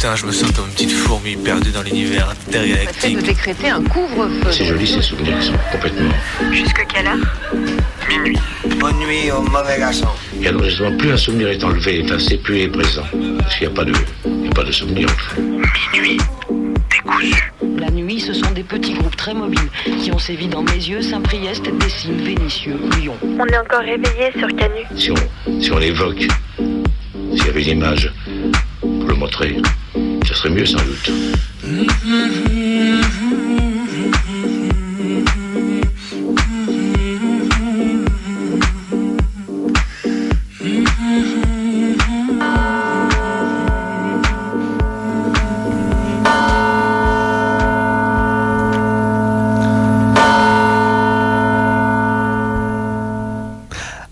Putain, je me sens comme une petite fourmi perdue dans l'univers fait de intergalactique. décréter un couvre-feu. C'est joli ces souvenirs sont complètement. Jusque quelle heure? Bonne nuit au mauvais garçon. Et alors justement, plus un souvenir est enlevé, effacé, plus il est présent. Parce qu'il n'y a pas de, il y a pas de souvenir en fait. La nuit, ce sont des petits groupes très mobiles qui ont sévi dans mes yeux, Saint-Priest, Dessines, Vénitieux, Lyon. On est encore réveillé sur Canu. Si on, si on l'évoque, s'il y avait une image pour le montrer, ce serait mieux sans doute.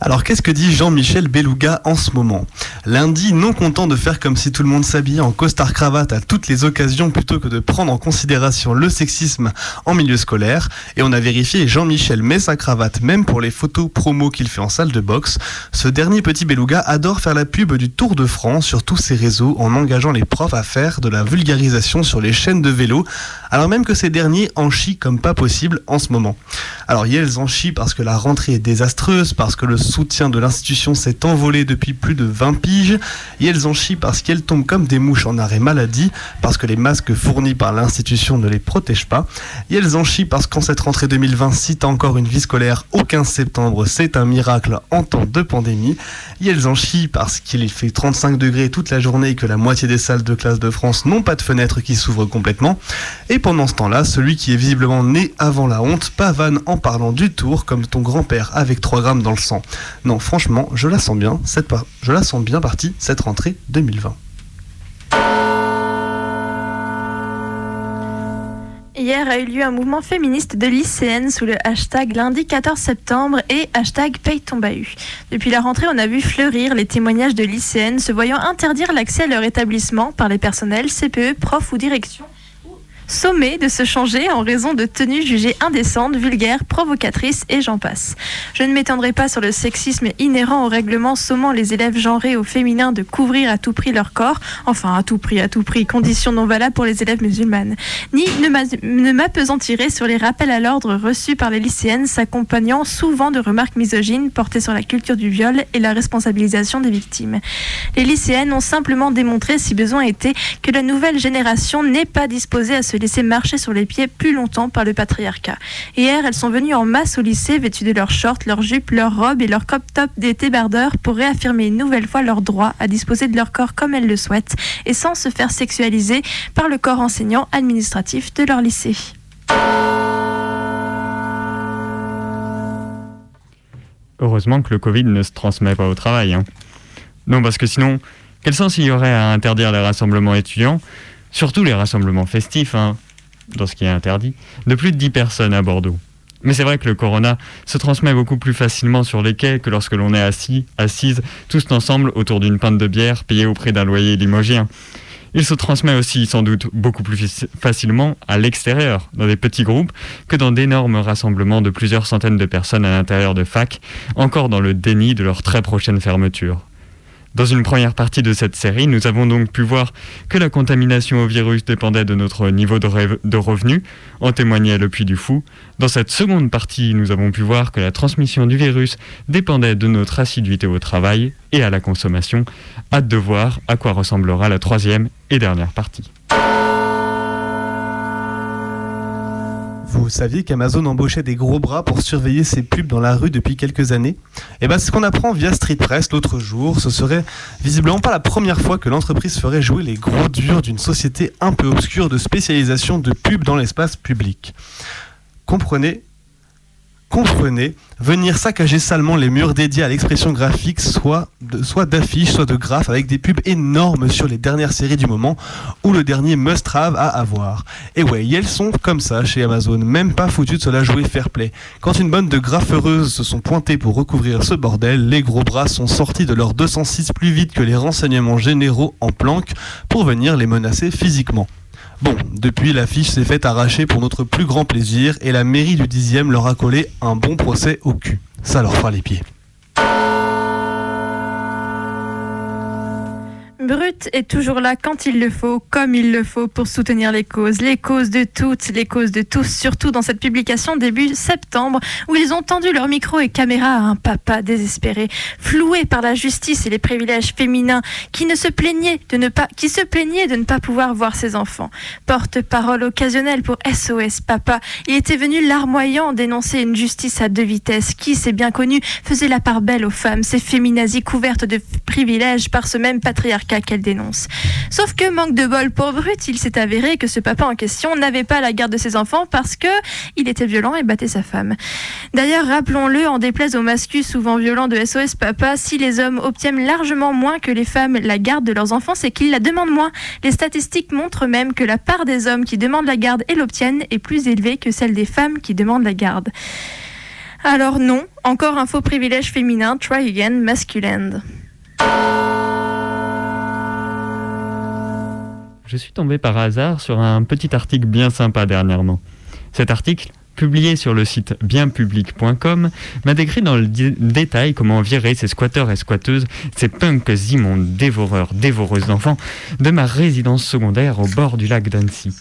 Alors qu'est-ce que dit Jean-Michel Beluga en ce moment? Lundi, non content de faire comme si tout le monde s'habillait en costard-cravate à toutes les occasions plutôt que de prendre en considération le sexisme en milieu scolaire, et on a vérifié Jean-Michel met sa cravate même pour les photos promo qu'il fait en salle de boxe, ce dernier petit Beluga adore faire la pub du Tour de France sur tous ses réseaux en engageant les profs à faire de la vulgarisation sur les chaînes de vélo, alors même que ces derniers en chient comme pas possible en ce moment. Alors Yels en chie parce que la rentrée est désastreuse, parce que le soutien de l'institution s'est envolé depuis plus de 20 piges. Yels en chie parce qu'elles tombent comme des mouches en arrêt maladie, parce que les masques fournis par l'institution ne les protègent pas. Yels en chie parce qu'en cette rentrée 2020, si t'as encore une vie scolaire au 15 septembre, c'est un miracle en temps de pandémie. Yels en chie parce qu'il fait 35 degrés toute la journée et que la moitié des salles de classe de France n'ont pas de fenêtres qui s'ouvrent complètement. Et pendant ce temps-là, celui qui est visiblement né avant la honte pavane en parlant du tour comme ton grand-père avec 3 grammes dans le sang. Non, franchement, je la sens bien, cette je la sens bien cette rentrée 2020. Hier a eu lieu un mouvement féministe de lycéennes sous le hashtag lundi 14 septembre et hashtag paye ton. Depuis la rentrée, on a vu fleurir les témoignages de lycéennes se voyant interdire l'accès à leur établissement par les personnels, CPE, profs ou direction sommés de se changer en raison de tenues jugées indécentes, vulgaires, provocatrices et j'en passe. Je ne m'étendrai pas sur le sexisme inhérent au règlement sommant les élèves genrés au féminin de couvrir à tout prix leur corps, enfin à tout prix, à tout prix, condition non valable pour les élèves musulmanes, ni ne m'a- ne m'appesantirai sur les rappels à l'ordre reçus par les lycéennes s'accompagnant souvent de remarques misogynes portées sur la culture du viol et la responsabilisation des victimes. Les lycéennes ont simplement démontré, si besoin était, que la nouvelle génération n'est pas disposée à se laisser marcher sur les pieds plus longtemps par le patriarcat. Hier, elles sont venues en masse au lycée vêtues de leurs shorts, leurs jupes, leurs robes et leurs crop top d'été bardeurs pour réaffirmer une nouvelle fois leur droit à disposer de leur corps comme elles le souhaitent et sans se faire sexualiser par le corps enseignant administratif de leur lycée. Heureusement que le Covid ne se transmet pas au travail. hein. Non, parce que sinon, quel sens il y aurait à interdire les rassemblements étudiants, surtout les rassemblements festifs, hein, dans ce qui est interdit, de plus de 10 personnes à Bordeaux mais c'est vrai que le corona se transmet beaucoup plus facilement sur les quais que lorsque l'on est assis, assise, tous ensemble autour d'une pinte de bière payée au prix d'un loyer limogien. Il se transmet aussi sans doute beaucoup plus faci- facilement à l'extérieur, dans des petits groupes, que dans d'énormes rassemblements de plusieurs centaines de personnes à l'intérieur de fac, encore dans le déni de leur très prochaine fermeture. Dans une première partie de cette série, nous avons donc pu voir que la contamination au virus dépendait de notre niveau de, rêve- de revenu, en témoignait le Puy du Fou. Dans cette seconde partie, nous avons pu voir que la transmission du virus dépendait de notre assiduité au travail et à la consommation. Hâte de voir à quoi ressemblera la troisième et dernière partie. Vous saviez qu'Amazon embauchait des gros bras pour surveiller ses pubs dans la rue depuis quelques années ben, c'est ce qu'on apprend via Street Press l'autre jour. Ce serait visiblement pas la première fois que l'entreprise ferait jouer les gros durs d'une société un peu obscure de spécialisation de pub dans l'espace public. Comprenez Comprenez, venir saccager salement les murs dédiés à l'expression graphique, soit d'affiches, soit de graphes, avec des pubs énormes sur les dernières séries du moment, ou le dernier must-have à avoir. Et ouais, elles sont comme ça chez Amazon, même pas foutues de se la jouer fair play. Quand une bonne de graffeuses se sont pointées pour recouvrir ce bordel, les gros bras sont sortis de leur 206 plus vite que les renseignements généraux en planque pour venir les menacer physiquement. Bon, depuis l'affiche s'est faite arracher pour notre plus grand plaisir et la mairie du 10e leur a collé un bon procès au cul. Ça leur fera les pieds. Brut est toujours là quand il le faut, comme il le faut, pour soutenir les causes. Les causes de toutes, les causes de tous, surtout dans cette publication début septembre, où ils ont tendu leur micro et caméra à un papa désespéré, floué par la justice et les privilèges féminins, qui ne se plaignait de ne pas, qui se plaignait de ne pas pouvoir voir ses enfants. Porte-parole occasionnelle pour SOS Papa, il était venu larmoyant dénoncer une justice à deux vitesses, qui, c'est bien connu, faisait la part belle aux femmes, ces féminazies couvertes de privilèges par ce même patriarcat qu'elle dénonce. Sauf que, manque de bol pour Brut, il s'est avéré que ce papa en question n'avait pas la garde de ses enfants parce que il était violent et battait sa femme. D'ailleurs, rappelons-le, en déplaise aux masculins souvent violents de SOS Papa, si les hommes obtiennent largement moins que les femmes la garde de leurs enfants, c'est qu'ils la demandent moins. Les statistiques montrent même que la part des hommes qui demandent la garde et l'obtiennent est plus élevée que celle des femmes qui demandent la garde. Alors non, encore un faux privilège féminin, try again, masculine. Je suis tombé par hasard sur un petit article bien sympa dernièrement. Cet article, publié sur le site bienpublic.com, m'a décrit dans le détail comment virer ces squatteurs et squatteuses, ces punks immondes, dévoreurs, dévoreuses d'enfants, de ma résidence secondaire au bord du lac d'Annecy.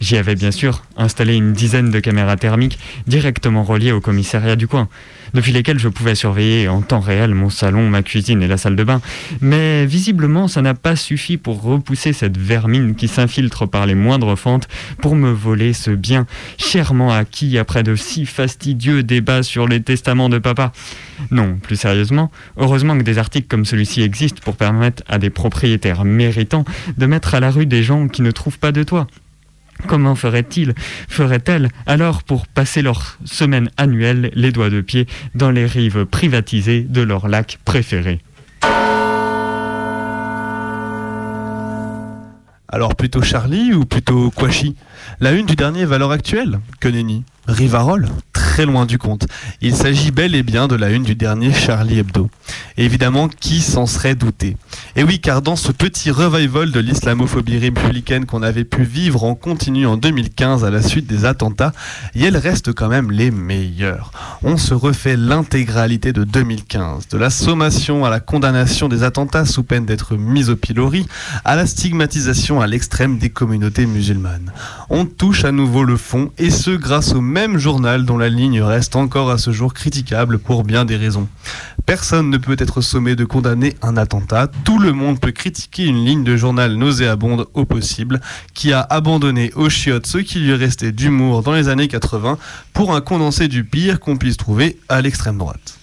J'y avais bien sûr installé une dizaine de caméras thermiques directement reliées au commissariat du coin, depuis lesquelles je pouvais surveiller en temps réel mon salon, ma cuisine et la salle de bain. Mais visiblement, ça n'a pas suffi pour repousser cette vermine qui s'infiltre par les moindres fentes pour me voler ce bien chèrement acquis après de si fastidieux débats sur les testaments de papa. Non, plus sérieusement, heureusement que des articles comme celui-ci existent pour permettre à des propriétaires méritants de mettre à la rue des gens qui ne trouvent pas de toi. Comment ferait-il, ferait-elle alors pour passer leur semaine annuelle les doigts de pied dans les rives privatisées de leur lac préféré? Alors plutôt Charlie ou plutôt Kouachi? La une du dernier Valeur Actuelle Que nenni? Rivarol Très loin du compte. Il s'agit bel et bien de la une du dernier Charlie Hebdo. Évidemment, qui s'en serait douté? Et oui, car dans ce petit revival de l'islamophobie républicaine qu'on avait pu vivre en continu en 2015 à la suite des attentats, Yel reste quand même les meilleurs. On se refait l'intégralité de 2015, de la sommation à la condamnation des attentats sous peine d'être mis au pilori, à la stigmatisation à l'extrême des communautés musulmanes. On touche à nouveau le fond, et ce grâce au même journal dont la ligne reste encore à ce jour critiquable pour bien des raisons. Personne ne peut être sommé de condamner un attentat, tout le monde peut critiquer une ligne de journal nauséabonde au possible, qui a abandonné au chiottes ce qui lui restait d'humour dans les années 80 pour un condensé du pire qu'on puisse trouver à l'extrême droite.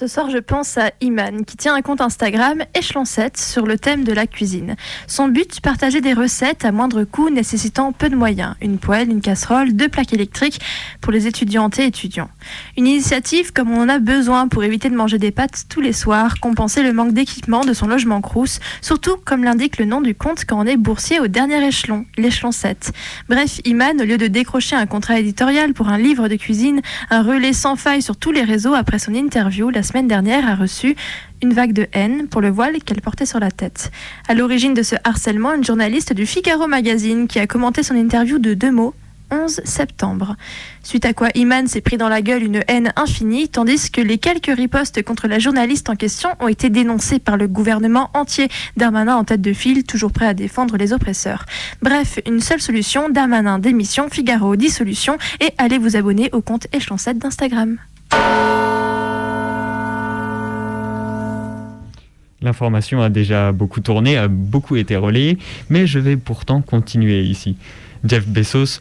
Ce soir, je pense à Iman, qui tient un compte Instagram Échelon 7 sur le thème de la cuisine. Son but, partager des recettes à moindre coût nécessitant peu de moyens. Une poêle, une casserole, deux plaques électriques pour les étudiantes et étudiants. Une initiative comme on en a besoin pour éviter de manger des pâtes tous les soirs, compenser le manque d'équipement de son logement Crous, surtout comme l'indique le nom du compte quand on est boursier au dernier échelon, l'échelon 7. Bref, Iman, au lieu de décrocher un contrat éditorial pour un livre de cuisine, un relais sans faille sur tous les réseaux après son interview la semaine dernière a reçu une vague de haine pour le voile qu'elle portait sur la tête. À l'origine de ce harcèlement, une journaliste du Figaro Magazine qui a commenté son interview de deux mots 11 septembre. Suite à quoi Iman s'est pris dans la gueule une haine infinie, tandis que les quelques ripostes contre la journaliste en question ont été dénoncés par le gouvernement entier, Darmanin en tête de file, toujours prêt à défendre les oppresseurs. Bref, une seule solution, Darmanin démission, Figaro dissolution, et allez vous abonner au compte 7 d'Instagram. L'information a déjà beaucoup tourné, a beaucoup été relayée, mais je vais pourtant continuer ici. Jeff Bezos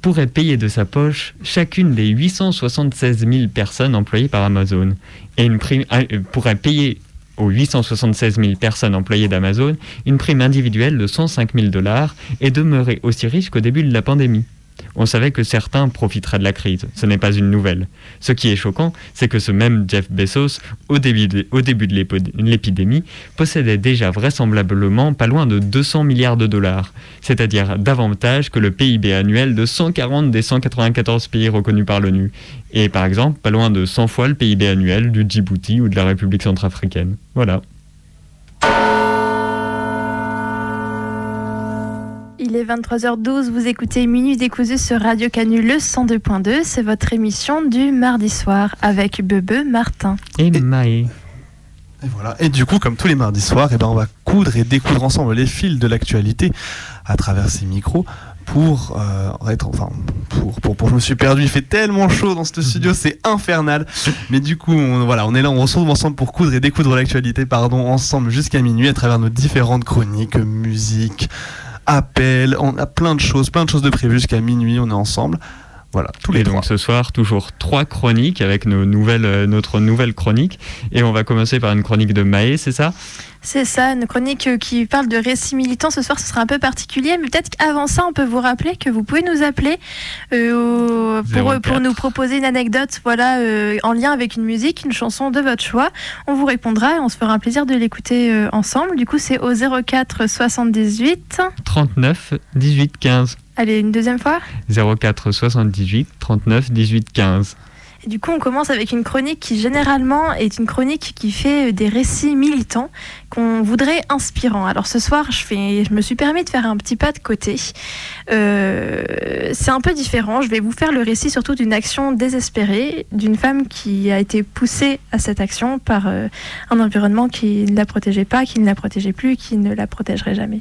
pourrait payer de sa poche chacune des 876 000 personnes employées par Amazon. Et une prime, euh, pourrait payer aux 876 000 personnes employées d'Amazon une prime individuelle de 105 000 dollars et demeurer aussi riche qu'au début de la pandémie. On savait que certains profiteraient de la crise. Ce n'est pas une nouvelle. Ce qui est choquant, c'est que ce même Jeff Bezos, au début de, au début de l'épidémie, possédait déjà vraisemblablement pas loin de 200 milliards de dollars, c'est-à-dire davantage que le PIB annuel de 140 des 194 pays reconnus par l'ONU, et par exemple pas loin de 100 fois le PIB annuel du Djibouti ou de la République centrafricaine. Voilà. Il est 23h12, vous écoutez Minuit décousu sur Radio Canu le 102.2. C'est votre émission du mardi soir avec Bebe Martin. Et Maë. Et voilà. Et du coup, comme tous les mardis soirs, eh ben, on va coudre et découdre ensemble les fils de l'actualité à travers ces micros pour euh, être enfin pour, pour, pour- je me suis perdu il fait tellement chaud dans ce studio c'est infernal mais du coup on, voilà on est là on se retrouve ensemble pour coudre et découdre l'actualité pardon ensemble jusqu'à minuit à travers nos différentes chroniques musique appels on a plein de choses plein de choses de prévues jusqu'à minuit on est ensemble voilà tous les Et donc ce soir, toujours trois chroniques avec nos nouvelles, euh, notre nouvelle chronique. Et on va commencer par une chronique de Maë, c'est ça? C'est ça, une chronique euh, qui parle de récits militants. Ce soir, ce sera un peu particulier, mais peut-être qu'avant ça, on peut vous rappeler que vous pouvez nous appeler euh, pour, 04. pour nous proposer une anecdote voilà, euh, en lien avec une musique, une chanson de votre choix. On vous répondra et on se fera un plaisir de l'écouter euh, ensemble. Du coup, c'est au 04 78. 39 18 15. Allez, une deuxième fois. 04 78 39 18 15. Et du coup, on commence avec une chronique qui généralement est une chronique qui fait euh, des récits militants qu'on voudrait inspirants. Alors ce soir, je, fais, je me suis permis de faire un petit pas de côté. Euh, c'est un peu différent. Je vais vous faire le récit surtout d'une action désespérée d'une femme qui a été poussée à cette action par euh, un environnement qui ne la protégeait pas, qui ne la protégeait plus, qui ne la protégerait jamais.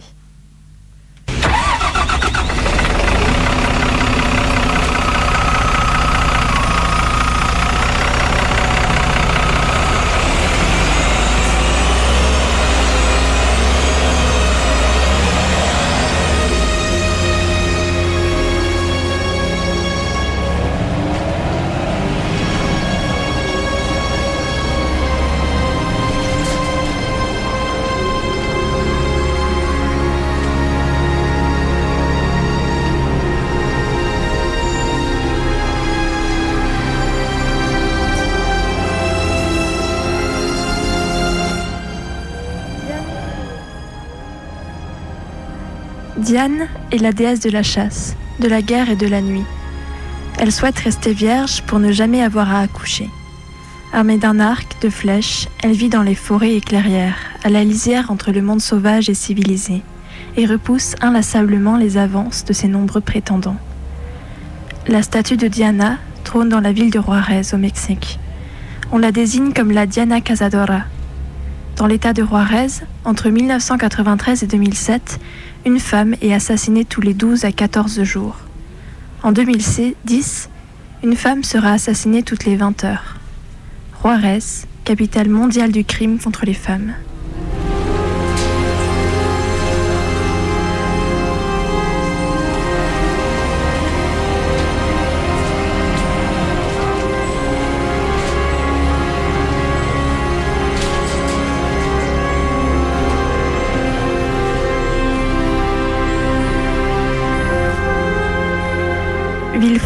Diane est la déesse de la chasse, de la guerre et de la nuit. Elle souhaite rester vierge pour ne jamais avoir à accoucher. Armée d'un arc, de flèches, elle vit dans les forêts et clairières, à la lisière entre le monde sauvage et civilisé, et repousse inlassablement les avances de ses nombreux prétendants. La statue de Diana trône dans la ville de Juarez, au Mexique. On la désigne comme la Diana Cazadora. Dans l'état de Juarez, entre 1993 et 2007, une femme est assassinée tous les 12 à 14 jours. En 2010, une femme sera assassinée toutes les 20 heures. Juarez, capitale mondiale du crime contre les femmes.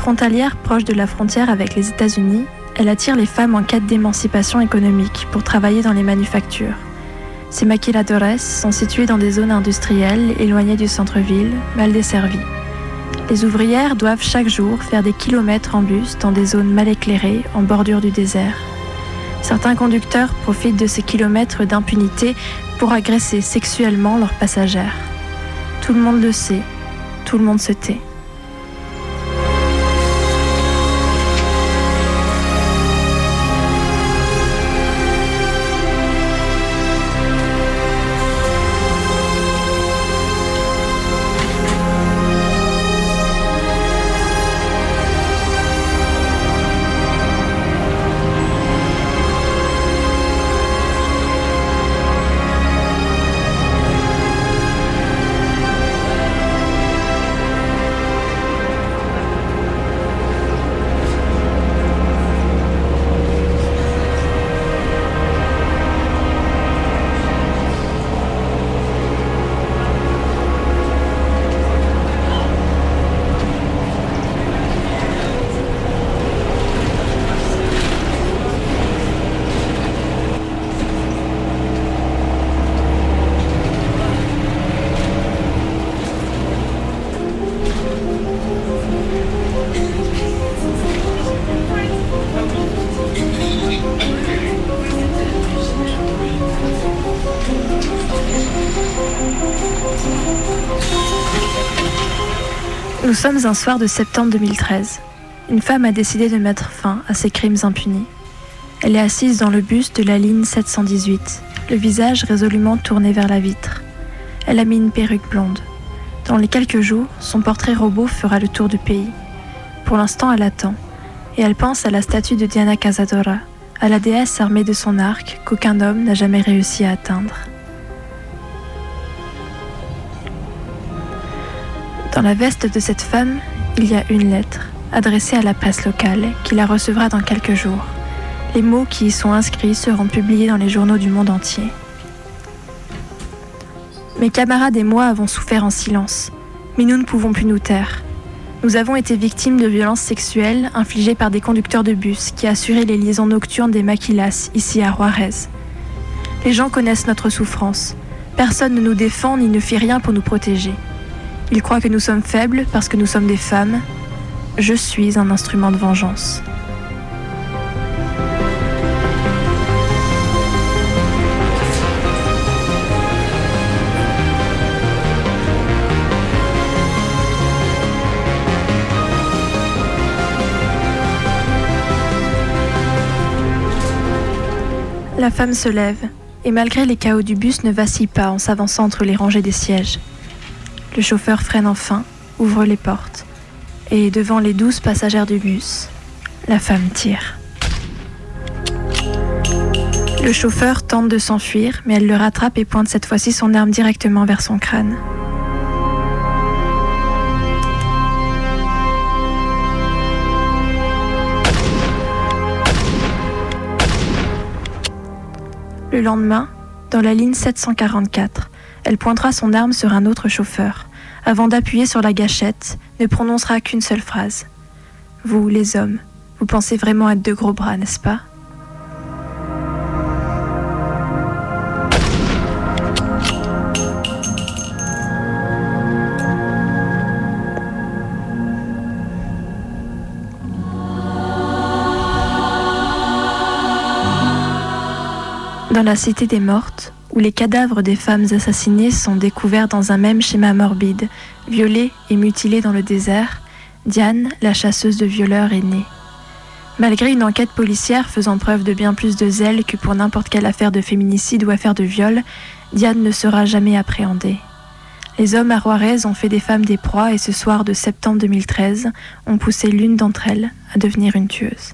Frontalière proche de la frontière avec les États-Unis, elle attire les femmes en quête d'émancipation économique pour travailler dans les manufactures. Ces maquiladores sont situées dans des zones industrielles éloignées du centre-ville, mal desservies. Les ouvrières doivent chaque jour faire des kilomètres en bus dans des zones mal éclairées, en bordure du désert. Certains conducteurs profitent de ces kilomètres d'impunité pour agresser sexuellement leurs passagères. Tout le monde le sait, tout le monde se tait. Sommes un soir de septembre 2013. Une femme a décidé de mettre fin à ses crimes impunis. Elle est assise dans le bus de la ligne 718, le visage résolument tourné vers la vitre. Elle a mis une perruque blonde. Dans les quelques jours, son portrait robot fera le tour du pays. Pour l'instant, elle attend, et elle pense à la statue de Diana Casadora, à la déesse armée de son arc qu'aucun homme n'a jamais réussi à atteindre. Dans la veste de cette femme, il y a une lettre, adressée à la presse locale, qui la recevra dans quelques jours. Les mots qui y sont inscrits seront publiés dans les journaux du monde entier. Mes camarades et moi avons souffert en silence, mais nous ne pouvons plus nous taire. Nous avons été victimes de violences sexuelles infligées par des conducteurs de bus qui assuraient les liaisons nocturnes des maquilas ici à Juarez. Les gens connaissent notre souffrance. Personne ne nous défend ni ne fait rien pour nous protéger. Ils croient que nous sommes faibles parce que nous sommes des femmes. Je suis un instrument de vengeance. La femme se lève et malgré les chaos du bus ne vacille pas en s'avançant entre les rangées des sièges. Le chauffeur freine enfin, ouvre les portes et devant les douze passagères du bus, la femme tire. Le chauffeur tente de s'enfuir, mais elle le rattrape et pointe cette fois-ci son arme directement vers son crâne. Le lendemain, dans la ligne 744, elle pointera son arme sur un autre chauffeur. Avant d'appuyer sur la gâchette, ne prononcera qu'une seule phrase. Vous, les hommes, vous pensez vraiment être de gros bras, n'est-ce pas? Dans la cité des mortes, où les cadavres des femmes assassinées sont découverts dans un même schéma morbide, violées et mutilées dans le désert, Diane, la chasseuse de violeurs, est née. Malgré une enquête policière faisant preuve de bien plus de zèle que pour n'importe quelle affaire de féminicide ou affaire de viol, Diane ne sera jamais appréhendée. Les hommes à Juarez ont fait des femmes des proies et ce soir de septembre 2013 ont poussé l'une d'entre elles à devenir une tueuse.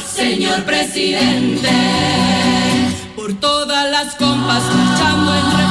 señor presidente. Por todas las compas marchando en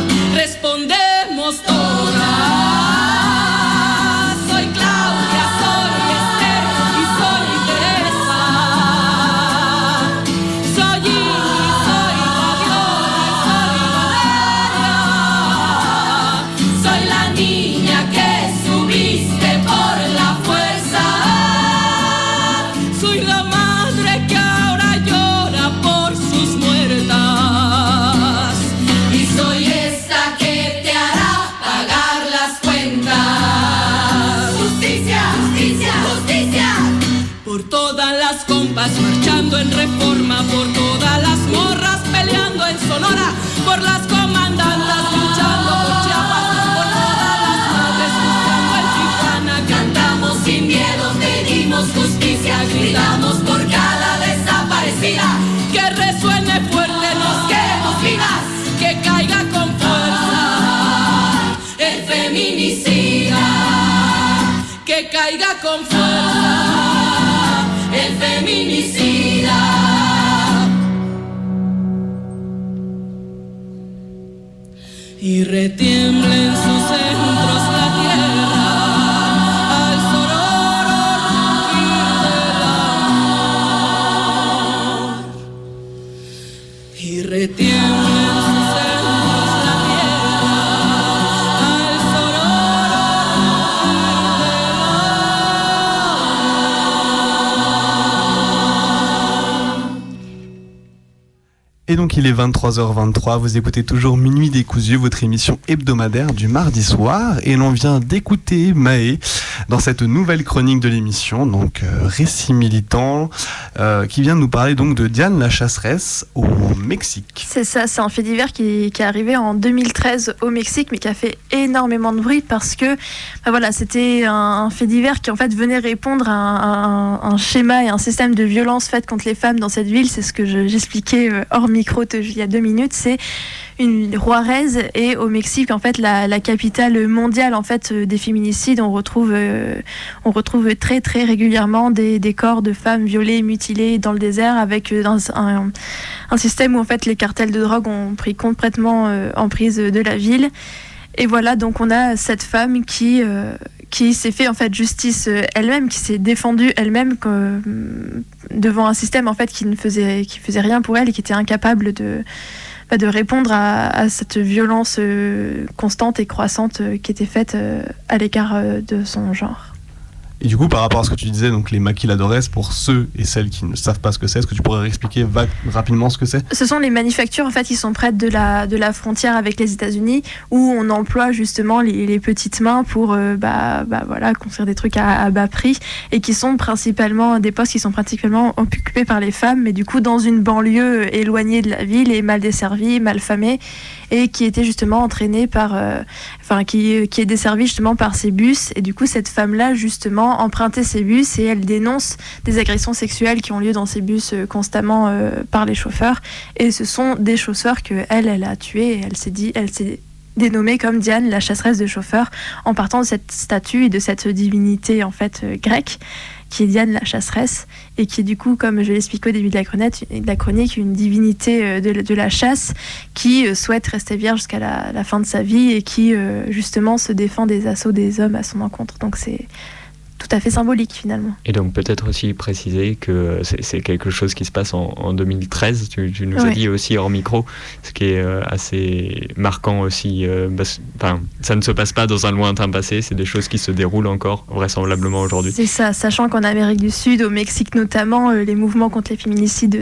caiga con fuerza el feminicida. Y retiembla en sus centros la tierra al sonoro rugir del. Y retiembla Et donc il est 23h23, vous écoutez toujours Minuit décousu, votre émission hebdomadaire du mardi soir. Et l'on vient d'écouter Maë dans cette nouvelle chronique de l'émission, donc euh, récit militant, euh, qui vient de nous parler donc de Diane la chasseresse au Mexique. C'est ça, c'est un fait divers qui, est arrivé en 2013 au Mexique, mais qui a fait énormément de bruit parce que bah voilà, c'était un, fait divers qui en fait venait répondre à un, schéma et un système de violence faite contre les femmes dans cette ville. C'est ce que je- j'expliquais euh, hors il y a deux minutes. C'est une Juarez et au Mexique en fait la, capitale mondiale en fait euh, des féminicides. On retrouve, euh, on retrouve très très régulièrement des, corps de femmes violées, mutilées dans le désert avec euh, un, système où en fait les cartels de drogue ont pris complètement euh, en prise de la ville. Et voilà, donc on a cette femme qui, qui s'est fait en fait justice euh, elle-même, qui s'est défendue elle-même euh, devant un système en fait qui ne faisait, qui faisait rien pour elle et qui était incapable de, bah, répondre à, à cette violence euh, constante et croissante euh, qui était faite à l'écart de son genre. Et du coup, par rapport à ce que tu disais, donc les maquiladores, pour ceux et celles qui ne savent pas ce que c'est, est-ce que tu pourrais expliquer rapidement ce que c'est? Ce sont les manufactures en fait qui sont près de la, de la frontière avec les États-Unis où on emploie justement les, petites mains pour euh, bah, bah, voilà, construire des trucs à, à bas prix et qui sont principalement des postes qui sont principalement occupés par les femmes, mais du coup dans une banlieue éloignée de la ville et mal desservie, mal famée et qui était justement entraînée par, euh, qui est desservie justement par ces bus. Et du coup cette femme-là justement empruntait ces bus et elle dénonce des agressions sexuelles qui ont lieu dans ces bus euh, constamment euh, par les chauffeurs. Et ce sont des chauffeurs que elle elle a tués et elle s'est dit elle s'est dénommée comme Diane la chasseresse de chauffeurs en partant de cette statue et de cette divinité en fait euh, grecque qui est Diane la chasseresse et qui est du coup comme je l'expliquais au début de la chronique, une divinité euh, de, de la chasse qui euh, souhaite rester vierge jusqu'à la, la fin de sa vie et qui euh, justement se défend des assauts des hommes à son encontre. Donc c'est tout à fait symbolique finalement. Et donc peut-être aussi préciser que c'est quelque chose qui se passe en, en 2013, tu, tu nous as dit aussi hors micro, ce qui est euh, assez marquant aussi. euh, Enfin, ça ne se passe pas dans un lointain passé, c'est des choses qui se déroulent encore vraisemblablement aujourd'hui. C'est ça, sachant qu'en Amérique du Sud, au Mexique notamment, euh, les mouvements contre les féminicides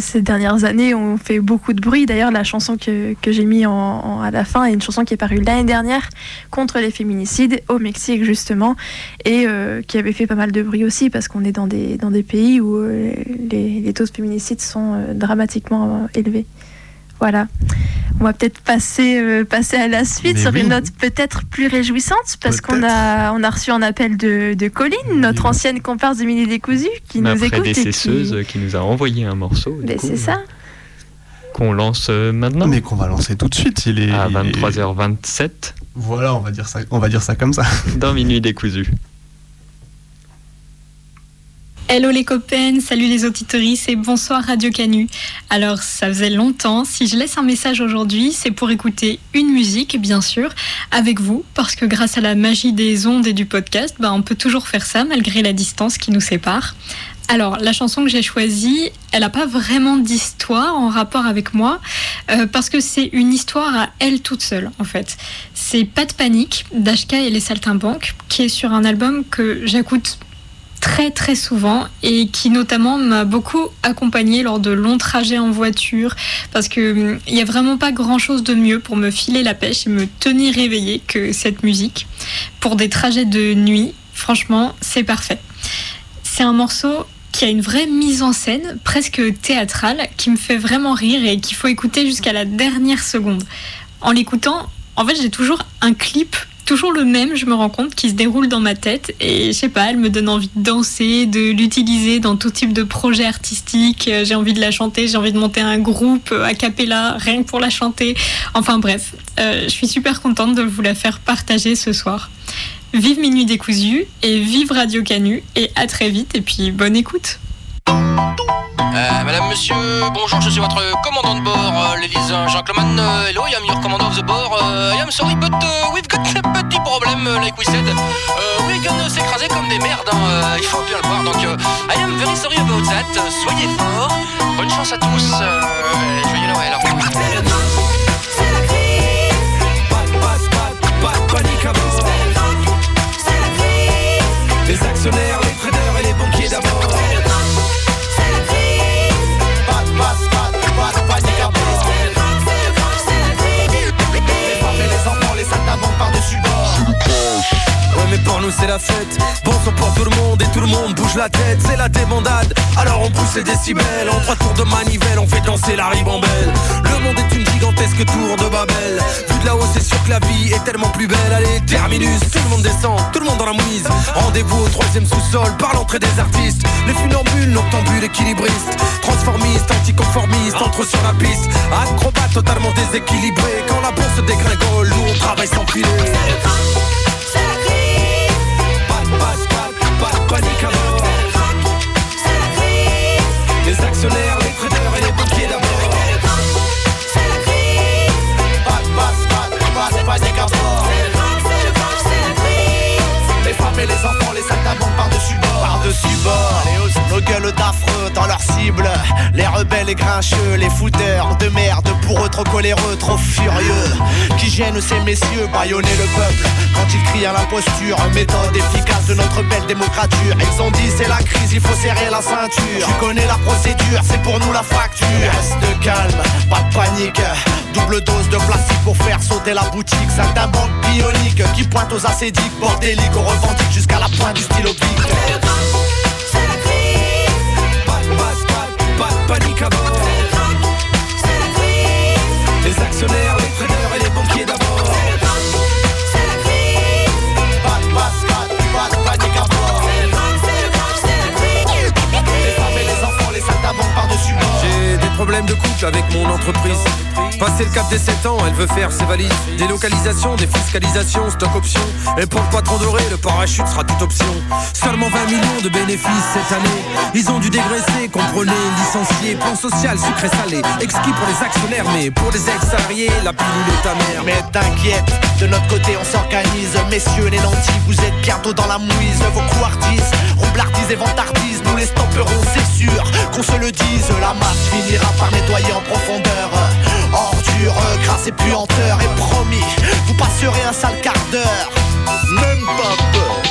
ces dernières années ont fait beaucoup de bruit. D'ailleurs, la chanson que, que j'ai mis en, en- à la fin est une chanson qui est parue l'année dernière contre les féminicides au Mexique justement et euh, qui avait fait pas mal de bruit aussi parce qu'on est dans des, dans des pays où euh, les, les taux de féminicides sont euh, dramatiquement euh, élevés. Voilà. On va peut-être passer, euh, passer à la suite Mais sur oui. une note peut-être plus réjouissante parce qu'on a, on a reçu un appel de, de Colline, notre Oui. ancienne comparse de Mini Décousu, qui Ma nous écoute. et qui- prédécesseuse qui... nous a envoyé un morceau. c'est ça. Qu'on lance maintenant Mais qu'on va lancer tout de suite. Il est à il est- 23h27 Voilà, on va dire ça. On va dire ça comme ça. dans Minuit décousu. Hello les copains, salut les auditories et bonsoir Radio Canu. Alors ça faisait longtemps, si je laisse un message aujourd'hui, c'est pour écouter une musique bien sûr avec vous parce que grâce à la magie des ondes et du podcast, bah, on peut toujours faire ça malgré la distance qui nous sépare. Alors la chanson que j'ai choisie, elle n'a pas vraiment d'histoire en rapport avec moi euh, parce que c'est une histoire à elle toute seule en fait. C'est Pas de panique d'Ashka et les Saltimbanques qui est sur un album que j'écoute très très souvent et qui notamment m'a beaucoup accompagnée lors de longs trajets en voiture parce que hum, il y a vraiment pas grand chose de mieux pour me filer la pêche et me tenir éveillée que cette musique. Pour des trajets de nuit franchement c'est parfait. C'est un morceau qui a une vraie mise en scène presque théâtrale qui me fait vraiment rire et qu'il faut écouter jusqu'à la dernière seconde. En l'écoutant en fait j'ai toujours un clip toujours le même, je me rends compte, qui se déroule dans ma tête. Et je sais pas, elle me donne envie de danser, de l'utiliser dans tout type de projet artistique. Euh, J'ai envie de la chanter, j'ai envie de monter un groupe euh, a cappella, rien que pour la chanter. Enfin bref, euh, je suis super contente de vous la faire partager ce soir. Vive Minuit décousu et vive Radio Canu et à très vite et puis bonne écoute. Euh, madame, monsieur, bonjour, je suis votre commandant de bord, euh, l'Élise Gentleman. Uh, hello, I am your commandant of the board. I am sorry, but uh, we've got a petit problème, uh, like we said. We're gonna s'écraser comme des merdes, hein, euh, il faut bien le voir. Donc, I am very sorry about that. Soyez forts. Bonne chance à tous. Joyeux Noël. Pour nous c'est la fête. Bon pour tout le monde et tout le monde bouge la tête. C'est la débandade. Alors on pousse les décibels. En trois tours de manivelle. On fait danser la ribambelle. Le monde est une gigantesque tour de Babel. Vu de là-haut c'est sûr que la vie est tellement plus belle. Allez terminus, tout le monde descend, tout le monde dans la mouise. Rendez-vous au troisième sous-sol par l'entrée des artistes. Les funambules, noctambules, équilibristes Transformistes, anticonformistes, entre sur la piste. Acrobates totalement déséquilibrés Quand la bourse dégringole, nous on travaille sans filer panique à bord. Les actionnaires, les traders et les banquiers d'abord. Panique à bord. Les femmes et les enfants, les sacs par-dessus bord. Par-dessus bord. Nos gueules d'affreux dans leur cible Les rebelles et grincheux, les fouteurs de merde trop coléreux, trop furieux. Qui gênent ces messieurs, baïonner le peuple. Quand ils crient à l'imposture Méthode efficace de notre belle démocrature. Ils ont dit c'est la crise, il faut serrer la ceinture. Tu connais la procédure, c'est pour nous la fracture. Reste calme, pas de panique. Double dose de plastique pour faire sauter la boutique. Sac d'un banque bionique qui pointe aux acédiques Bordélique, on revendique jusqu'à la pointe du stylo les traders et les banquiers d'abord. Pas de pas, pas, de panique à bord. Les femmes et les enfants, les sacs d'avant par-dessus bord. J'ai des problèmes de couple avec mon entreprise Passé le cap des 7 ans, elle veut faire ses valises. Délocalisation, défiscalisation, stock option. Et pour le patron doré, le parachute sera toute option. Seulement 20 millions de bénéfices cette année. Ils ont dû dégraisser, comprenez, licenciés Plan social, sucré salé, exquis pour les actionnaires. Mais pour les ex-salariés, la pilule est amère. Mais t'inquiète, de notre côté on s'organise. Messieurs les nantis, vous êtes bientôt dans la mouise. Vos couardises, roublardises et vantardises Nous les stopperons, c'est sûr. Qu'on se le dise, la masse finira par nettoyer en profondeur Ordure, crasse et puanteur Et promis, vous passerez un sale quart d'heure. Même pas peur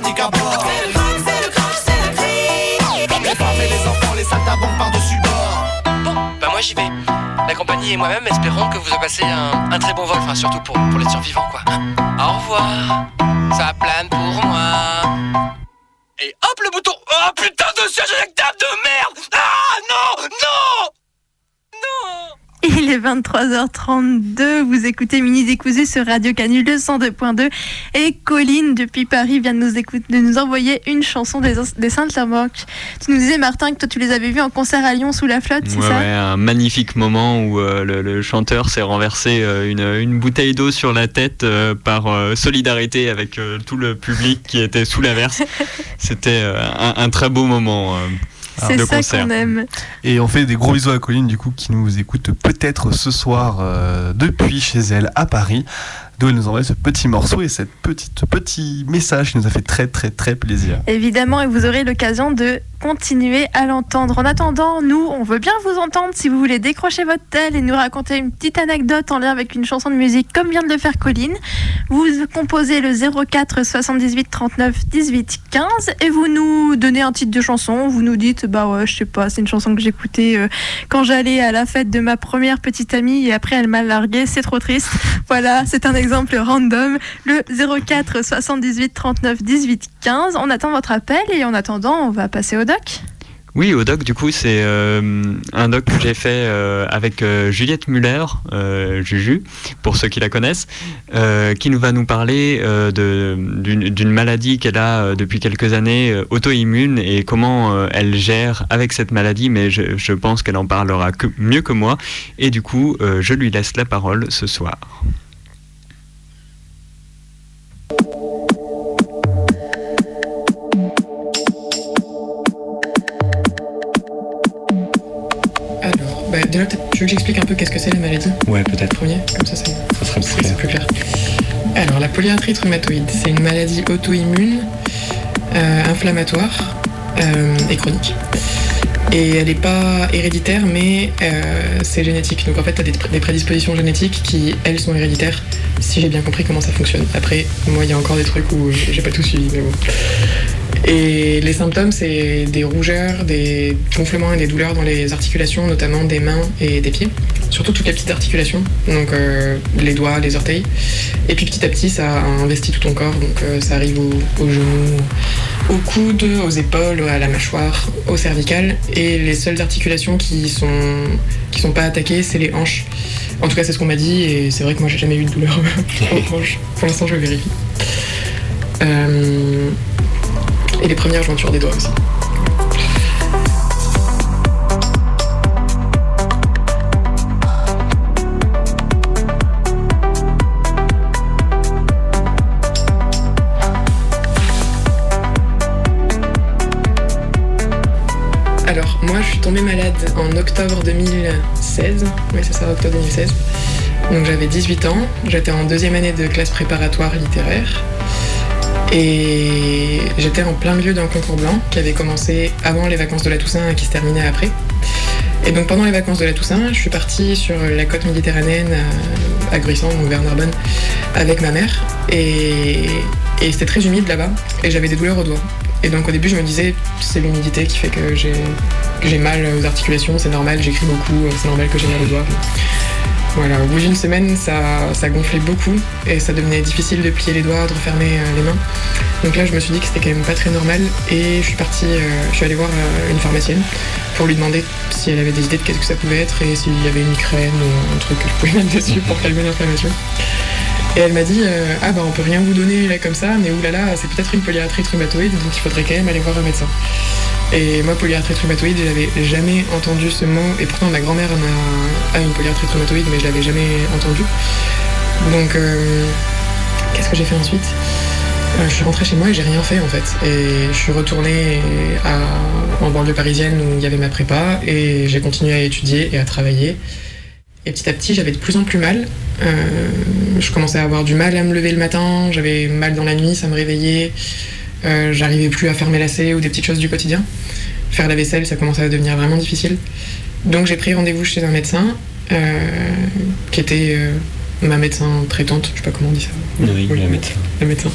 panique à bord Les femmes et les enfants, les d'avant par-dessus bord Bon, bah moi j'y vais. La compagnie et moi-même espérons que vous avez passé un, un très bon vol, enfin surtout pour, pour les survivants quoi. Au revoir, ça plane pour moi. Et hop le bouton Oh putain de siège éjectable de merde Ah non Non Il est 23h32, vous écoutez Mini Décousu sur Radio Canu le 102.2 et Colline depuis Paris vient de nous, écouter, de nous envoyer une chanson des, des Saintes Lamoque. Tu nous disais Martin que toi tu les avais vus en concert à Lyon sous la flotte, c'est ça? ouais, un magnifique moment où euh, le, le chanteur s'est renversé euh, une, une bouteille d'eau sur la tête euh, par solidarité avec tout le public qui était sous la verse. C'était un, un très beau moment C'est de ça concert. qu'on aime. Et on fait des gros bisous à Colline, du coup, qui nous écoute peut-être ce soir euh, depuis chez elle à Paris. D'où elle nous envoie ce petit morceau et cette petite, ce petit message qui nous a fait très très très plaisir. Évidemment, et vous aurez l'occasion de continuer à l'entendre. En attendant, nous, on veut bien vous entendre si vous voulez décrocher votre tel et nous raconter une petite anecdote en lien avec une chanson de musique comme vient de le faire Colline. Vous composez le 04 78 39 18 15 et vous nous donnez un titre de chanson. Vous nous dites, bah ouais, je sais pas, c'est une chanson que j'écoutais euh, quand j'allais à la fête de ma première petite amie et après elle m'a largué, c'est trop triste. Voilà, c'est un exemple random. Le 04 78 39 18 15. On attend votre appel et en attendant, on va passer au doc. Oui, au doc, du coup, c'est euh, un doc que j'ai fait euh, avec euh, Juliette Muller, Juju, pour ceux qui la connaissent, qui nous va nous parler d'une maladie qu'elle a depuis quelques années, auto-immune, et comment elle gère avec cette maladie, mais je, pense qu'elle en parlera mieux que moi. Et du coup, je lui laisse la parole ce soir. Tu veux que j'explique un peu qu'est-ce que c'est la maladie Ouais, peut-être. Premier, comme ça, ça, ça serait plus clair. Alors, la polyarthrite rhumatoïde, c'est une maladie auto-immune, euh, inflammatoire euh, et chronique. Et elle n'est pas héréditaire, mais euh, c'est génétique. Donc en fait, tu as des, prédispositions génétiques qui, elles, sont héréditaires, si j'ai bien compris comment ça fonctionne. Après, moi, il y a encore des trucs où j'ai pas tout suivi, mais bon. Et les symptômes, c'est des rougeurs, des gonflements et des douleurs dans les articulations, notamment des mains et des pieds. Surtout toutes les petites articulations, donc euh, les doigts, les orteils. Et puis petit à petit, ça investit tout ton corps, donc euh, ça arrive aux, genoux, aux coudes, aux épaules, à la mâchoire, au cervical. Et les seules articulations qui sont, qui sont pas attaquées, c'est les hanches. En tout cas, c'est ce qu'on m'a dit, et c'est vrai que moi, j'ai jamais eu de douleur aux hanches. Pour l'instant, je vérifie. Euh, et les premières jointures des doigts aussi. Alors, moi, je suis tombée malade en octobre 2016. Oui, c'est ça, octobre 2016. Donc, j'avais 18 ans. J'étais en deuxième année de classe préparatoire littéraire. Et j'étais en plein milieu d'un concours blanc qui avait commencé avant les vacances de la Toussaint et qui se terminait après. Et donc pendant les vacances de la Toussaint, je suis partie sur la côte méditerranéenne à Gruissant ou vers Narbonne avec ma mère. Et, c'était très humide là-bas et j'avais des douleurs aux doigts. Et donc au début je me disais c'est l'humidité qui fait que j'ai mal aux articulations, c'est normal, j'écris beaucoup, c'est normal que j'ai mal aux doigts. Voilà, au bout d'une semaine, ça, gonflait beaucoup et ça devenait difficile de plier les doigts, de refermer euh, les mains. Donc là, je me suis dit que c'était quand même pas très normal et je suis partie, euh, je suis allée voir euh, une pharmacienne pour lui demander si elle avait des idées de qu'est-ce que ça pouvait être et s'il y avait une migraine ou un truc que je pouvais mettre dessus pour calmer l'inflammation. Et elle m'a dit Ah bah on peut rien vous donner comme ça, mais oulala, c'est peut-être une polyarthrite rhumatoïde, donc il faudrait quand même aller voir un médecin. Et moi, polyarthrite rhumatoïde, j'avais jamais entendu ce mot. Et pourtant, ma grand-mère a, une polyarthrite rhumatoïde, mais je l'avais jamais entendu. Donc, euh, qu'est-ce que j'ai fait ensuite? Euh, Je suis rentrée chez moi et j'ai rien fait en fait. Et je suis retournée en banlieue parisienne où il y avait ma prépa et j'ai continué à étudier et à travailler. Et petit à petit, j'avais de plus en plus mal. Euh, je commençais à avoir du mal à me lever le matin, j'avais mal dans la nuit, ça me réveillait. Euh, j'arrivais plus à faire mes lacets ou des petites choses du quotidien. Faire la vaisselle, ça commençait à devenir vraiment difficile. Donc j'ai pris rendez-vous chez un médecin euh, qui était euh, ma médecin traitante, je sais pas comment on dit ça. Oui, la médecin. La médecin.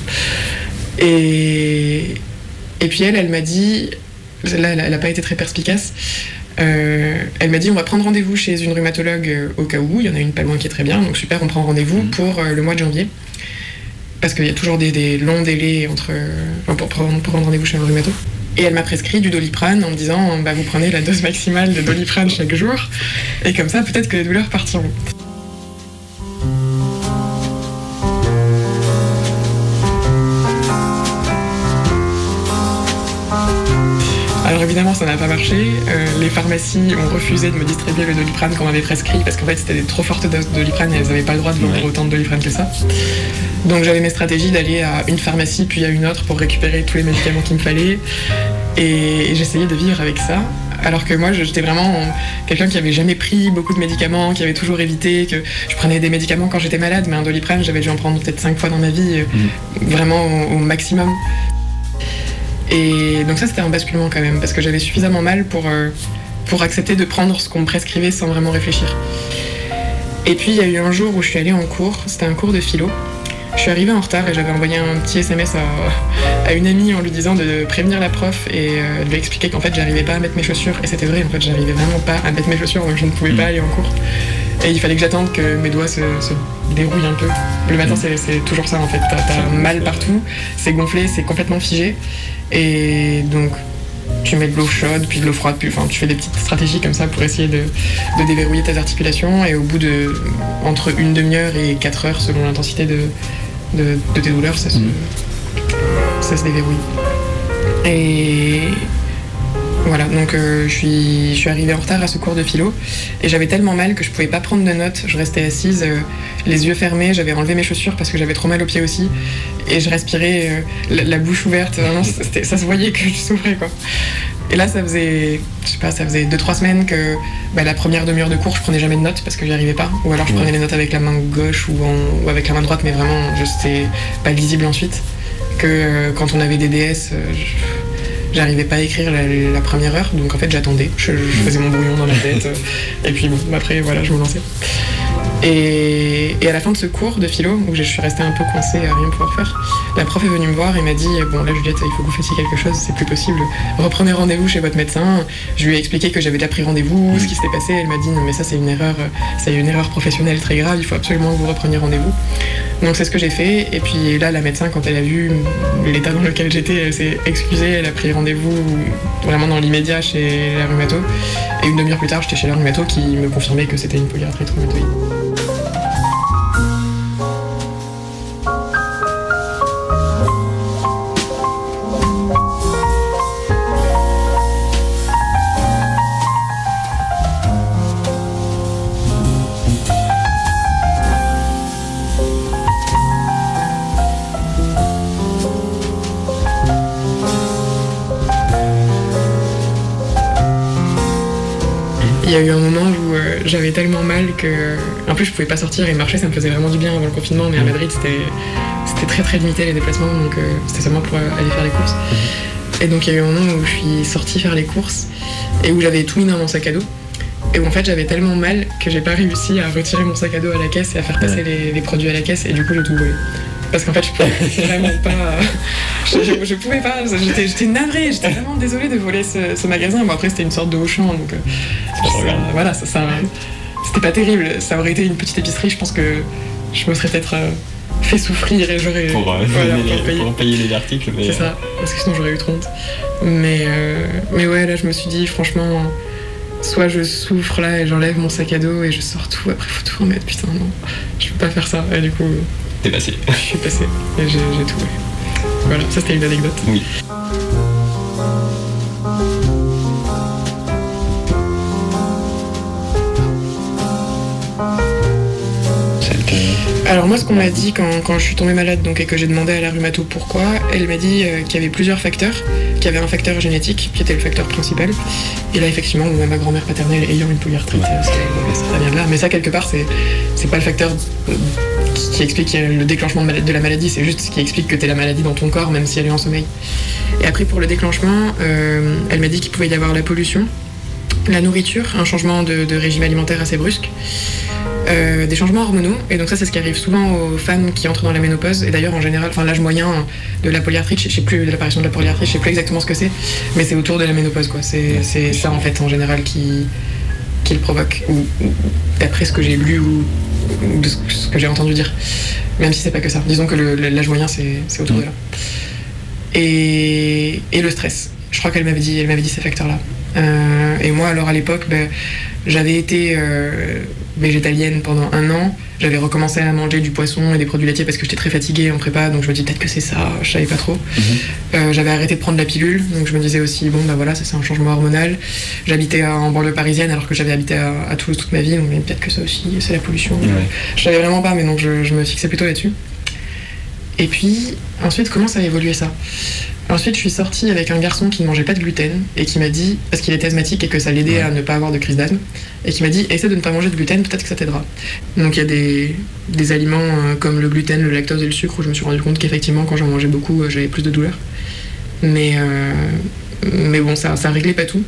Et, et puis elle, elle m'a dit, là elle n'a pas été très perspicace, elle m'a dit on va prendre rendez-vous chez une rhumatologue au cas où, il y en a une pas loin qui est très bien, donc super, on prend rendez-vous mmh. pour le mois de janvier parce qu'il y a toujours des, longs délais entre, pour, prendre, rendez-vous chez un rhumato. Et elle m'a prescrit du doliprane en me disant bah, vous prenez la dose maximale de doliprane chaque jour, et comme ça peut-être que les douleurs partiront. Alors évidemment, ça n'a pas marché. Euh, les pharmacies ont refusé de me distribuer le doliprane qu'on m'avait prescrit parce qu'en fait, c'était des trop fortes doses de doliprane et elles n'avaient pas le droit de vendre autant de doliprane que ça. Donc j'avais mes stratégies d'aller à une pharmacie puis à une autre pour récupérer tous les médicaments qu'il me fallait. Et, j'essayais de vivre avec ça. Alors que moi, j'étais vraiment quelqu'un qui avait jamais pris beaucoup de médicaments, qui avait toujours évité, que je prenais des médicaments quand j'étais malade, mais un doliprane, j'avais dû en prendre peut-être cinq fois dans ma vie, euh, vraiment au, au maximum. Et donc ça, c'était un basculement quand même, parce que j'avais suffisamment mal pour, euh, pour accepter de prendre ce qu'on me prescrivait sans vraiment réfléchir. Et puis, il y a eu un jour où je suis allée en cours, c'était un cours de philo. Je suis arrivée en retard et j'avais envoyé un petit SMS à, à une amie en lui disant de prévenir la prof et euh, de lui expliquer qu'en fait j'arrivais pas à mettre mes chaussures. Et c'était vrai, en fait j'arrivais vraiment pas à mettre mes chaussures donc je ne pouvais pas aller en cours. Et il fallait que j'attende que mes doigts se, se dérouillent un peu. Le matin c'est c'est toujours ça en fait, t'as mal partout, c'est gonflé, c'est complètement figé. Et donc tu mets de l'eau chaude, puis de l'eau froide, puis enfin tu fais des petites stratégies comme ça pour essayer de, de déverrouiller tes articulations et au bout de entre une demi-heure et quatre heures selon l'intensité de, de, de tes douleurs, ça se, ça se déverrouille. Et voilà, donc euh, je, suis, je suis arrivée en retard à ce cours de philo et j'avais tellement mal que je pouvais pas prendre de notes. Je restais assise, euh, les yeux fermés, j'avais enlevé mes chaussures parce que j'avais trop mal aux pieds aussi et je respirais euh, la, la bouche ouverte. Vraiment, ça se voyait que je souffrais quoi. Et là, ça faisait, je sais pas, ça faisait 2-3 semaines que bah, la première demi-heure de cours, je prenais jamais de notes parce que j'y arrivais pas. Ou alors je prenais les notes avec la main gauche ou, en- ou avec la main droite, mais vraiment, je- c'était pas lisible ensuite. Que quand on avait des DS, je- j'arrivais pas à écrire la, la première heure, donc en fait j'attendais. Je, je faisais mon brouillon dans la tête. et puis bon, après, voilà, je me lançais. Et, et à la fin de ce cours de philo, où je suis restée un peu coincée à rien pouvoir faire, la prof est venue me voir et m'a dit Bon, là, Juliette, il faut que vous fassiez quelque chose, c'est plus possible. Reprenez rendez-vous chez votre médecin. Je lui ai expliqué que j'avais déjà pris rendez-vous, ce qui s'était passé. Elle m'a dit Non, mais ça, c'est une erreur, c'est une erreur professionnelle très grave, il faut absolument que vous repreniez rendez-vous. Donc, c'est ce que j'ai fait. Et puis là, la médecin, quand elle a vu l'état dans lequel j'étais, elle s'est excusée, elle a pris rendez-vous vraiment dans l'immédiat chez la rhumato. Et une demi-heure plus tard, j'étais chez la rhumato qui me confirmait que c'était une polyarthrite rhumatoïde. J'avais tellement mal que. En plus, je pouvais pas sortir et marcher, ça me faisait vraiment du bien avant le confinement, mais à Madrid, c'était c'était très très limité les déplacements, donc euh, c'était seulement pour euh, aller faire les courses. Et donc, il y a eu un moment où je suis sortie faire les courses et où j'avais tout mis dans mon sac à dos. Et où en fait, j'avais tellement mal que j'ai pas réussi à retirer mon sac à dos à la caisse et à faire passer les, les produits à la caisse, et du coup, j'ai tout volé. Parce qu'en fait, je pouvais vraiment pas. Je, je- je pouvais pas, j'étais j'étais navrée, j'étais vraiment désolée de voler ce, ce magasin. Bon, après, c'était une sorte de Auchan, donc. euh, ça- voilà, ça, ça- c'était pas terrible. Ça aurait été une petite épicerie, je pense que je me serais peut-être euh, fait souffrir et j'aurais. Pour, euh, voilà, les- pour payer. pour payer les articles. Mais, C'est ça, parce que sinon j'aurais eu trop honte. Mais, euh, mais ouais, là je me suis dit, franchement, soit je souffre là et j'enlève mon sac à dos et je sors tout, après faut tout remettre, putain, non, je peux pas faire ça. Et du coup, T'es passé. je suis passée et j'ai tout. Voilà, ça c'était une anecdote. Oui. Alors moi ce qu'on m'a dit quand, je suis tombée malade donc, et que j'ai demandé à la rhumato pourquoi, elle m'a dit euh, qu'il y avait plusieurs facteurs, qu'il y avait un facteur génétique qui était le facteur principal. Et là effectivement ma grand-mère paternelle ayant une polyarthrite, ça, ça vient de là. Mais ça quelque part c'est pas le facteur euh, qui, explique le déclenchement de, la maladie, c'est juste ce qui explique que tu la maladie dans ton corps même si elle est en sommeil. Et après pour le déclenchement, euh, elle m'a dit qu'il pouvait y avoir la pollution, la nourriture, un changement de régime alimentaire assez brusque. Euh, des changements hormonaux. Et donc ça, c'est ce qui arrive souvent aux femmes qui entrent dans la ménopause. Et d'ailleurs, en général, enfin l'âge moyen de la polyarthrite, je sais plus de l'apparition de la polyarthrite, je sais plus exactement ce que c'est, mais c'est autour de la ménopause, quoi. C'est ça en fait en général qui qui le provoque, ou ou d'après ce que j'ai lu ou, ou de ce que j'ai entendu dire. Même si c'est pas que ça. Disons que l'âge moyen, c'est c'est autour de là. Et, et le stress. Je crois qu'elle m'avait dit, elle m'avait dit ces facteurs-là. Euh, et moi, alors à l'époque, ben, j'avais été euh, végétalienne pendant un an. J'avais recommencé à manger du poisson et des produits laitiers parce que j'étais très fatiguée en prépa, donc je me dis peut-être que c'est ça, je savais pas trop. Euh, j'avais arrêté de prendre la pilule, donc je me disais aussi, bon bah voilà, ça c'est un changement hormonal. J'habitais en banlieue parisienne alors que j'avais habité à, à Toulouse toute ma vie, donc peut-être que ça aussi, c'est la pollution. Je savais vraiment pas, mais donc je, je me fixais plutôt là-dessus. Et puis, ensuite, comment ça a évolué ça? Ensuite, je suis sortie avec un garçon qui ne mangeait pas de gluten et qui m'a dit, parce qu'il était asthmatique et que ça l'aidait à ne pas avoir de crise d'asthme, et qui m'a dit essaie de ne pas manger de gluten, peut-être que ça t'aidera. Donc il y a des, des aliments euh, comme le gluten, le lactose et le sucre où je me suis rendu compte qu'effectivement, quand j'en mangeais beaucoup, euh, j'avais plus de douleur. Mais, euh, mais bon, ça, ça réglait pas tout.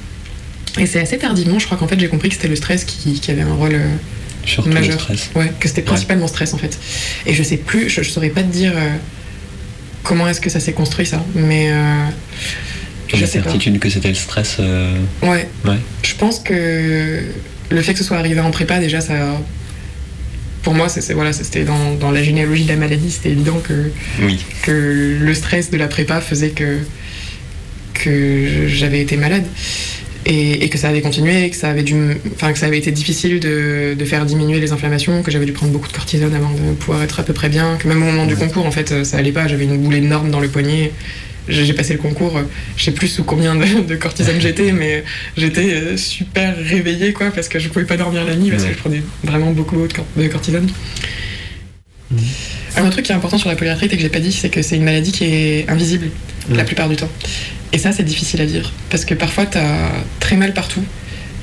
Et c'est assez tardivement, je crois qu'en fait, j'ai compris que c'était le stress qui, qui avait un rôle. Surtout le majeur. stress. Ouais, que c'était principalement stress en fait. Et je sais plus, je, je saurais pas te dire euh, comment est-ce que ça s'est construit ça, mais euh, J'ai certitude que c'était le stress. euh, Ouais, Ouais. je pense que le fait que ce soit arrivé en prépa déjà ça. Pour moi, c'est- voilà, c'était dans, dans la généalogie de la maladie, c'était évident que, Oui. que le stress de la prépa faisait que, que j'avais été malade. Et, et que ça avait continué, que ça avait, dû, enfin, que ça avait été difficile de, de faire diminuer les inflammations, que j'avais dû prendre beaucoup de cortisone avant de pouvoir être à peu près bien, que même au moment du concours, en fait, euh, ça allait pas, j'avais une boule énorme dans le poignet. J'ai passé le concours, je sais plus sous combien de, de cortisone j'étais, mais j'étais euh, super réveillée, quoi, parce que je pouvais pas dormir la nuit, parce que je prenais vraiment beaucoup de cor- cortisone. Un autre truc qui est important sur la polyarthrite et que j'ai pas dit, c'est que c'est une maladie qui est invisible la plupart du temps. Et ça, c'est difficile à dire. Parce que parfois, t'as très mal partout.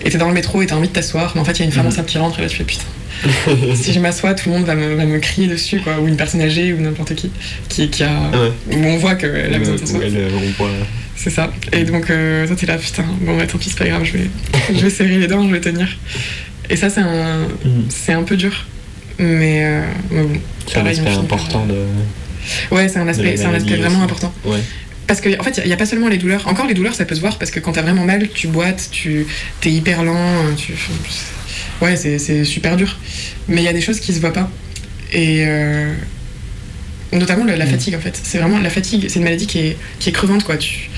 Et t'es dans le métro et t'as envie de t'asseoir. Mais en fait, il y a une femme enceinte qui rentre et là, tu fais putain. si je m'assois, tout le monde va me, va me crier dessus, quoi. Ou une personne âgée ou n'importe qui. Qui, qui a. Où on voit qu'elle a besoin de s'asseoir. C'est ça. Et donc, euh, toi, t'es là, putain, bon, bah, tant pis, c'est pas grave, je vais, je vais serrer les dents, je vais tenir. Et ça, c'est un, c'est un peu dur. Mais, euh, mais bon. C'est un aspect important de. Ouais, c'est un aspect, c'est un aspect vraiment aussi. important. Ouais. Parce qu'en en fait, il n'y a, pas seulement les douleurs. Encore les douleurs, ça peut se voir parce que quand t'as vraiment mal, tu boites, tu es hyper lent, tu... Ouais, c'est c'est super dur. Mais il y a des choses qui se voient pas. Et euh, notamment la, la fatigue, en fait. C'est vraiment la fatigue. C'est une maladie qui est, qui est crevante, quoi. Tu,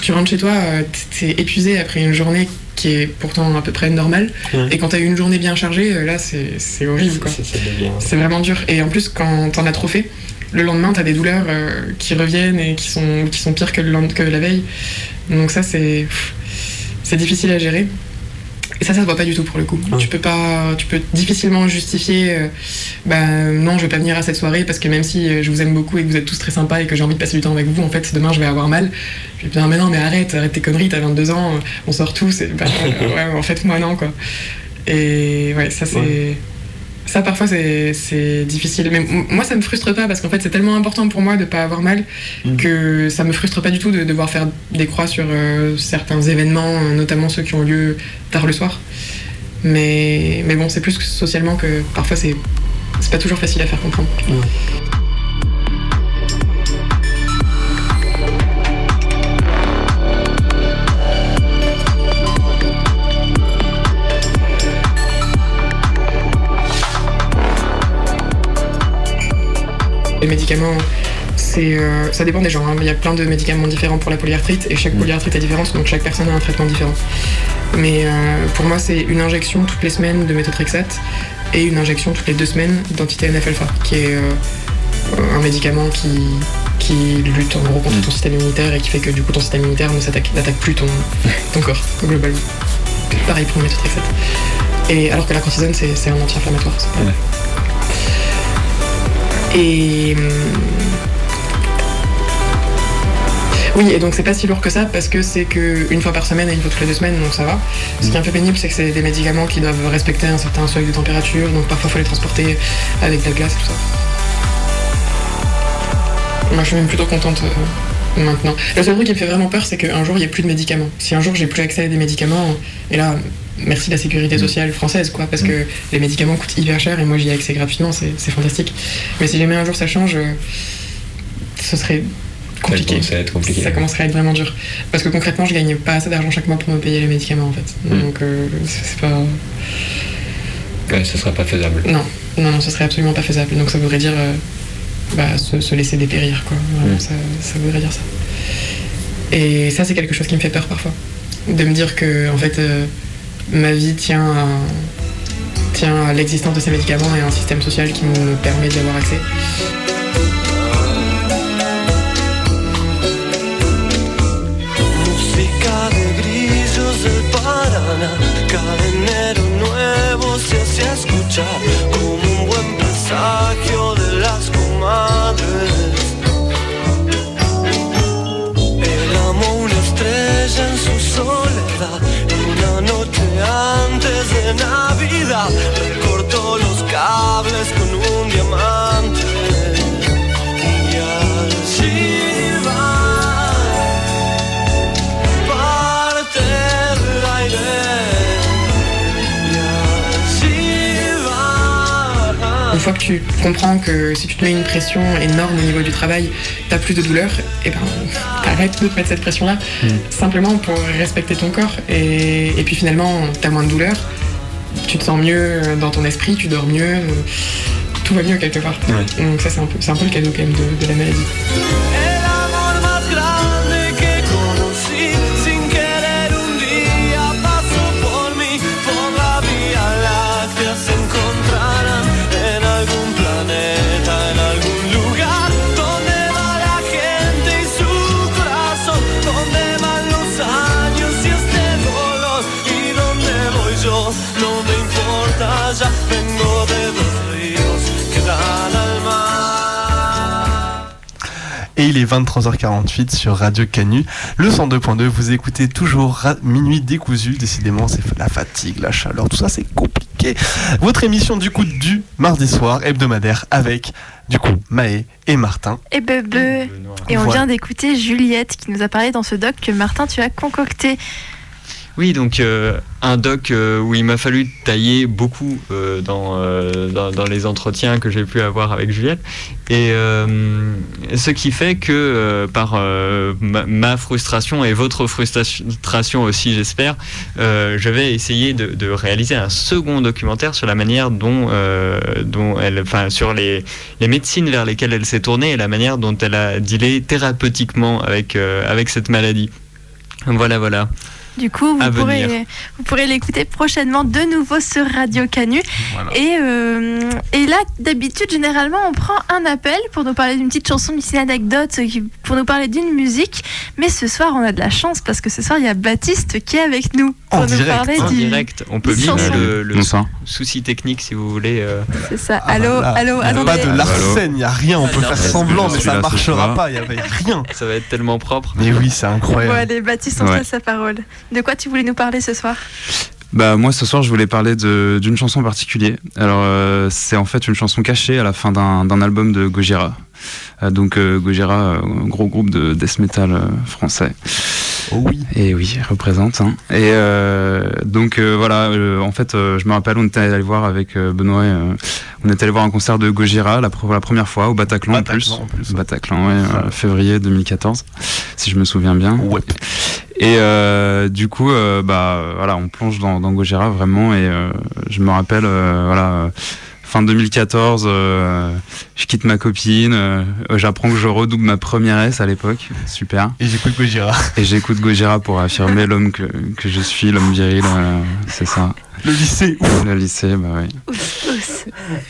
tu rentres chez toi, euh, t'es épuisé après une journée qui est pourtant à peu près normale. Ouais. Et quand t'as eu une journée bien chargée, euh, là, c'est horrible, devient- C'est vraiment dur. Et en plus, quand t'en as trop fait, le lendemain, t'as des douleurs euh, qui reviennent et qui sont, qui sont pires que, le que la veille. Donc ça, c'est difficile à gérer. Et ça, ça se voit pas du tout pour le coup. Tu peux pas, tu peux difficilement justifier. euh, bah non, je vais pas venir à cette soirée parce que même si euh, je vous aime beaucoup et que vous êtes tous très sympas et que j'ai envie de passer du temps avec vous, en fait, demain je vais avoir mal. Je vais dire, mais non, mais arrête, arrête tes conneries, t'as 22 ans, euh, on sort tous. Et, bah, ouais, en fait, moi non, quoi. Et ouais, ça c'est. Ouais. Ça, parfois, c'est difficile. Mais moi, ça me frustre pas parce qu'en fait, c'est tellement important pour moi de pas avoir mal que ça me frustre pas du tout de devoir faire des croix sur euh, certains événements, euh, notamment ceux qui ont lieu tard le soir. Mais, mais bon, c'est plus que socialement que parfois, c'est c'est pas toujours facile à faire comprendre. Les médicaments, c'est, euh, ça dépend des gens. hein. Il y a plein de médicaments différents pour la polyarthrite et chaque polyarthrite est différente, donc chaque personne a un traitement différent. Mais euh, pour moi, c'est une injection toutes les semaines de méthotrexate et une injection toutes les deux semaines d'entité NF-alpha, qui est euh, un médicament qui, qui lutte en gros contre ton système immunitaire et qui fait que du coup ton système immunitaire ne s'attaque- n'attaque plus ton, ton corps globalement. Pareil pour le méthotrexate. Et alors que la cortisone, c'est c'est un anti-inflammatoire. c'est pas- Et. hum, Oui, et donc c'est pas si lourd que ça parce que c'est que une fois par semaine et une fois toutes les deux semaines, donc ça va. Ce qui est un peu pénible, c'est que c'est des médicaments qui doivent respecter un certain seuil de température, donc parfois faut les transporter avec de la glace et tout ça. Moi je suis même plutôt contente euh, maintenant. Le seul truc qui me fait vraiment peur, c'est qu'un jour il n'y ait plus de médicaments. Si un jour j'ai plus accès à des médicaments, et là, merci la sécurité sociale française, quoi, parce que les médicaments coûtent hyper cher et moi j'y ai accès gratuitement, c'est fantastique. Mais si jamais un jour ça change, euh, ce serait compliqué. commencerait à être compliqué. Ça commencerait à être vraiment dur. Parce que concrètement, je gagne pas assez d'argent chaque mois pour me payer les médicaments en fait. Mm. Donc euh, c'est pas. Ouais, ce sera pas faisable. Non, non, non, ce serait absolument pas faisable. Donc ça voudrait dire euh, bah, se, se laisser dépérir, quoi. Vraiment, Mm. ça, ça voudrait dire ça. Et ça, c'est quelque chose qui me fait peur parfois. De me dire que, en fait, euh, ma vie tient à, tient à l'existence de ces médicaments et à un système social qui me permet d'y avoir accès. antes de Navidad. Recortó los cables con un diamante fois que tu comprends que si tu te mets une pression énorme au niveau du travail, t'as plus de douleur, et ben arrête de te mettre cette pression-là, simplement pour respecter ton corps. Et, et puis finalement, t'as moins de douleur, tu te sens mieux dans ton esprit, tu dors mieux, tout va mieux quelque part. Donc ça c'est un peu, c'est un peu le cadeau quand même de, de la maladie. Il est 23h48 sur Radio Canu. Le 102.2, vous écoutez toujours Minuit décousu. Décidément, c'est la fatigue, la chaleur, tout ça, c'est compliqué. Votre émission du coup du mardi soir hebdomadaire avec du coup Maë et Martin. Et Bebe. Et on vient d'écouter Juliette qui nous a parlé dans ce doc que Martin, tu as concocté. Oui, donc euh, un doc euh, où il m'a fallu tailler beaucoup euh, dans, dans, les entretiens que j'ai pu avoir avec Juliette. Et ce qui fait que par ma, frustration et votre frustration aussi, j'espère, je vais essayer de, réaliser un second documentaire sur la manière dont, elle, enfin, sur les, les médecines vers lesquelles elle s'est tournée et la manière dont elle a dealé thérapeutiquement avec, avec cette maladie. Voilà, voilà. Du coup, vous pourrez, venir. vous pourrez l'écouter prochainement de nouveau sur Radio Canu. Et, euh, et là, d'habitude, généralement, on prend un appel pour nous parler d'une petite chanson, d'une anecdote, qui- pour nous parler d'une musique. Mais ce soir, on a de la chance parce que ce soir, il y a Baptiste qui est avec nous pour En nous direct, parler en du- direct. On peut chanson. le, le souci technique si vous voulez. euh. C'est ça. allô, Voilà. allô, Il y a attendez. pas de l'arsène, il n'y a rien. On peut faire semblant, mais ça marchera pas. Il n'y avait rien. Ça va être tellement propre. Mais oui, c'est Bon, incroyable. allez, Baptiste, on te Ouais. laisse la parole. De quoi tu voulais nous parler ce soir? Bah moi ce soir je voulais parler d'une chanson en particulier. Alors euh, c'est en fait une chanson cachée à la fin d'un album de Gojira. Euh, donc euh, Gojira, euh, gros groupe de death metal français. Oh oui. Et oui, représente. hein. Et euh, donc euh, voilà, euh, en fait je me rappelle on était allé voir avec Benoît, on était allé voir un concert de Gojira la, la première fois au Bataclan, en plus. Bataclan, en plus, Bataclan, ouais, février 2014, si je me souviens bien. Et euh, du coup, bah voilà, on plonge dans, dans Gojira vraiment. Et je me rappelle, voilà, fin 2014, euh, je quitte ma copine, euh, j'apprends que je redouble ma première S à l'époque, super. Et j'écoute Gojira. Et j'écoute Gojira pour affirmer l'homme que, que je suis, l'homme viril, euh, c'est ça. Le lycée. Le lycée, bah oui.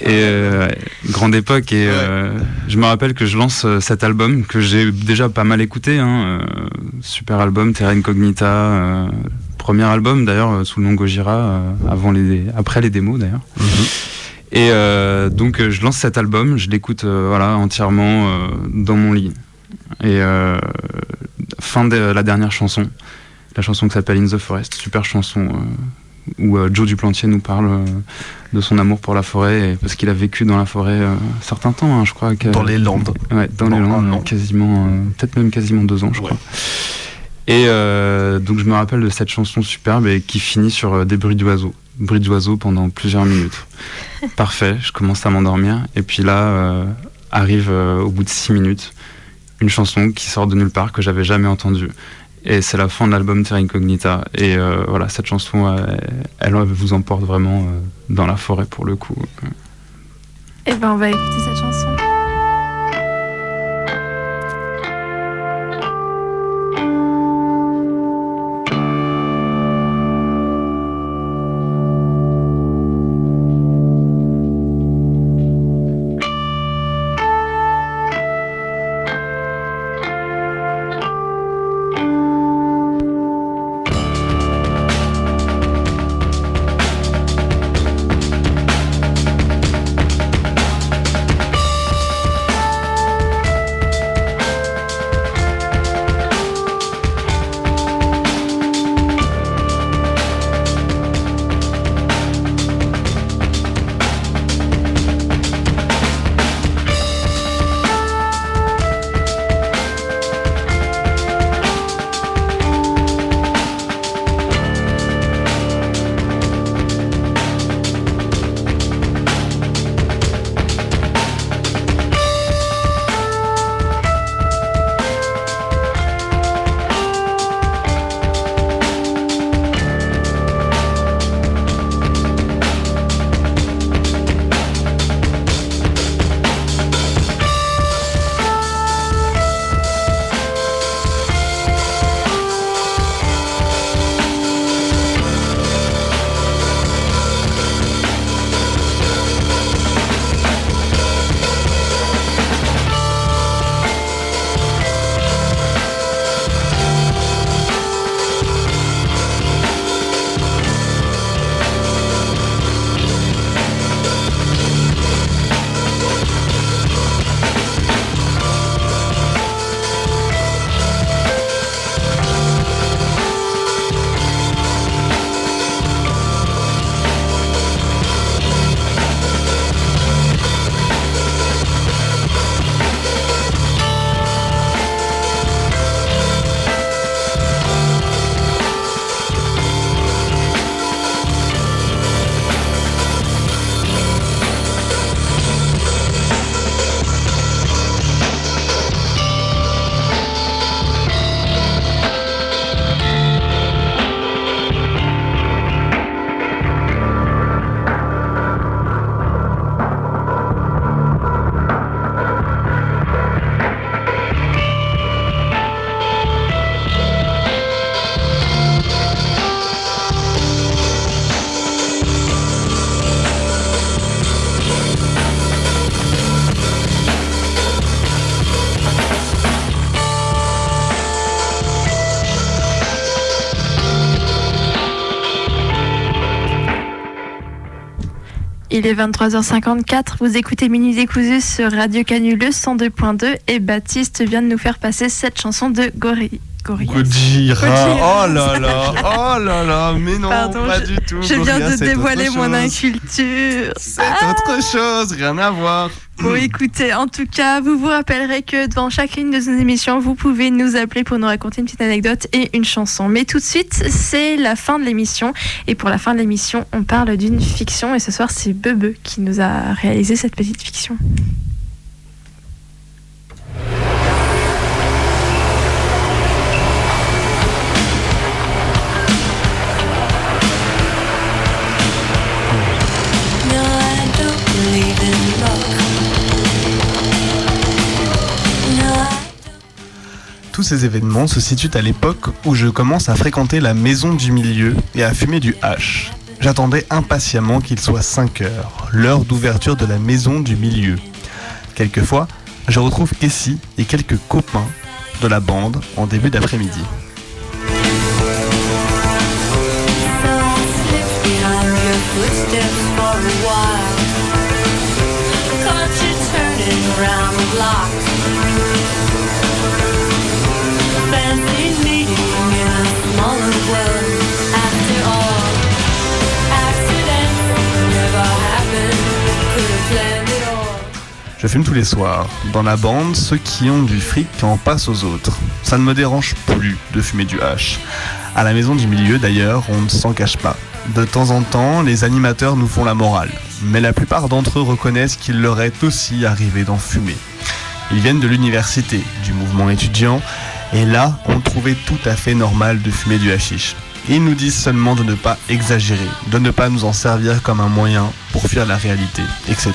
Et euh, grande époque. Et euh, je me rappelle que je lance cet album que j'ai déjà pas mal écouté. Hein, euh, super album, Terra Incognita. euh, premier album d'ailleurs sous le nom Gojira, euh, avant les, après les démos d'ailleurs. Et euh, donc euh, je lance cet album, je l'écoute euh, voilà entièrement dans mon lit. Et fin de la dernière chanson, la chanson qui s'appelle In the Forest, super chanson où Joe Duplantier nous parle de son amour pour la forêt, et- parce qu'il a vécu dans la forêt un certain temps, hein, je crois. que- Dans les Landes. Ouais, dans, les Landes, quasiment, peut-être même quasiment deux ans, je crois. Et euh, donc je me rappelle de cette chanson superbe et qui finit sur des bruits d'oiseaux, bruits d'oiseaux pendant plusieurs minutes. Parfait, je commence à m'endormir et puis là euh, arrive euh, au bout de six minutes une chanson qui sort de nulle part que j'avais jamais entendue. Et c'est la fin de l'album Terra Incognita. Et euh, voilà, cette chanson, elle, vous emporte vraiment dans la forêt pour le coup. Eh ben, on va écouter cette chanson. Il est 23h54, vous écoutez Minuit décousu sur Radio Canu le 102.2 et Baptiste vient de nous faire passer cette chanson de Gorille. Gorillaz. Gojira. Oh là là, oh là là, mais non, Pardon, pas je, du tout. je viens de dévoiler mon inculture. C'est autre chose, rien à voir. Bon, écoutez, en tout cas, vous vous rappellerez que devant chacune de nos émissions, vous pouvez nous appeler pour nous raconter une petite anecdote et une chanson. Mais tout de suite, c'est la fin de l'émission. Et pour la fin de l'émission, on parle d'une fiction. Et ce soir, c'est Bebe qui nous a réalisé cette petite fiction. Tous ces événements se situent à l'époque où je commence à fréquenter la maison du milieu et à fumer du hash. J'attendais impatiemment qu'il soit 5 heures, l'heure d'ouverture de la maison du milieu. Quelquefois, je retrouve Cassie et quelques copains de la bande en début d'après-midi. Je fume tous les soirs. Dans la bande, ceux qui ont du fric en passent aux autres. Ça ne me dérange plus de fumer du hash. À la maison du milieu, d'ailleurs, on ne s'en cache pas. De temps en temps, les animateurs nous font la morale. Mais la plupart d'entre eux reconnaissent qu'il leur est aussi arrivé d'en fumer. Ils viennent de l'université, du mouvement étudiant, et là, on trouvait tout à fait normal de fumer du hashish. Ils nous disent seulement de ne pas exagérer, de ne pas nous en servir comme un moyen pour fuir la réalité, etc.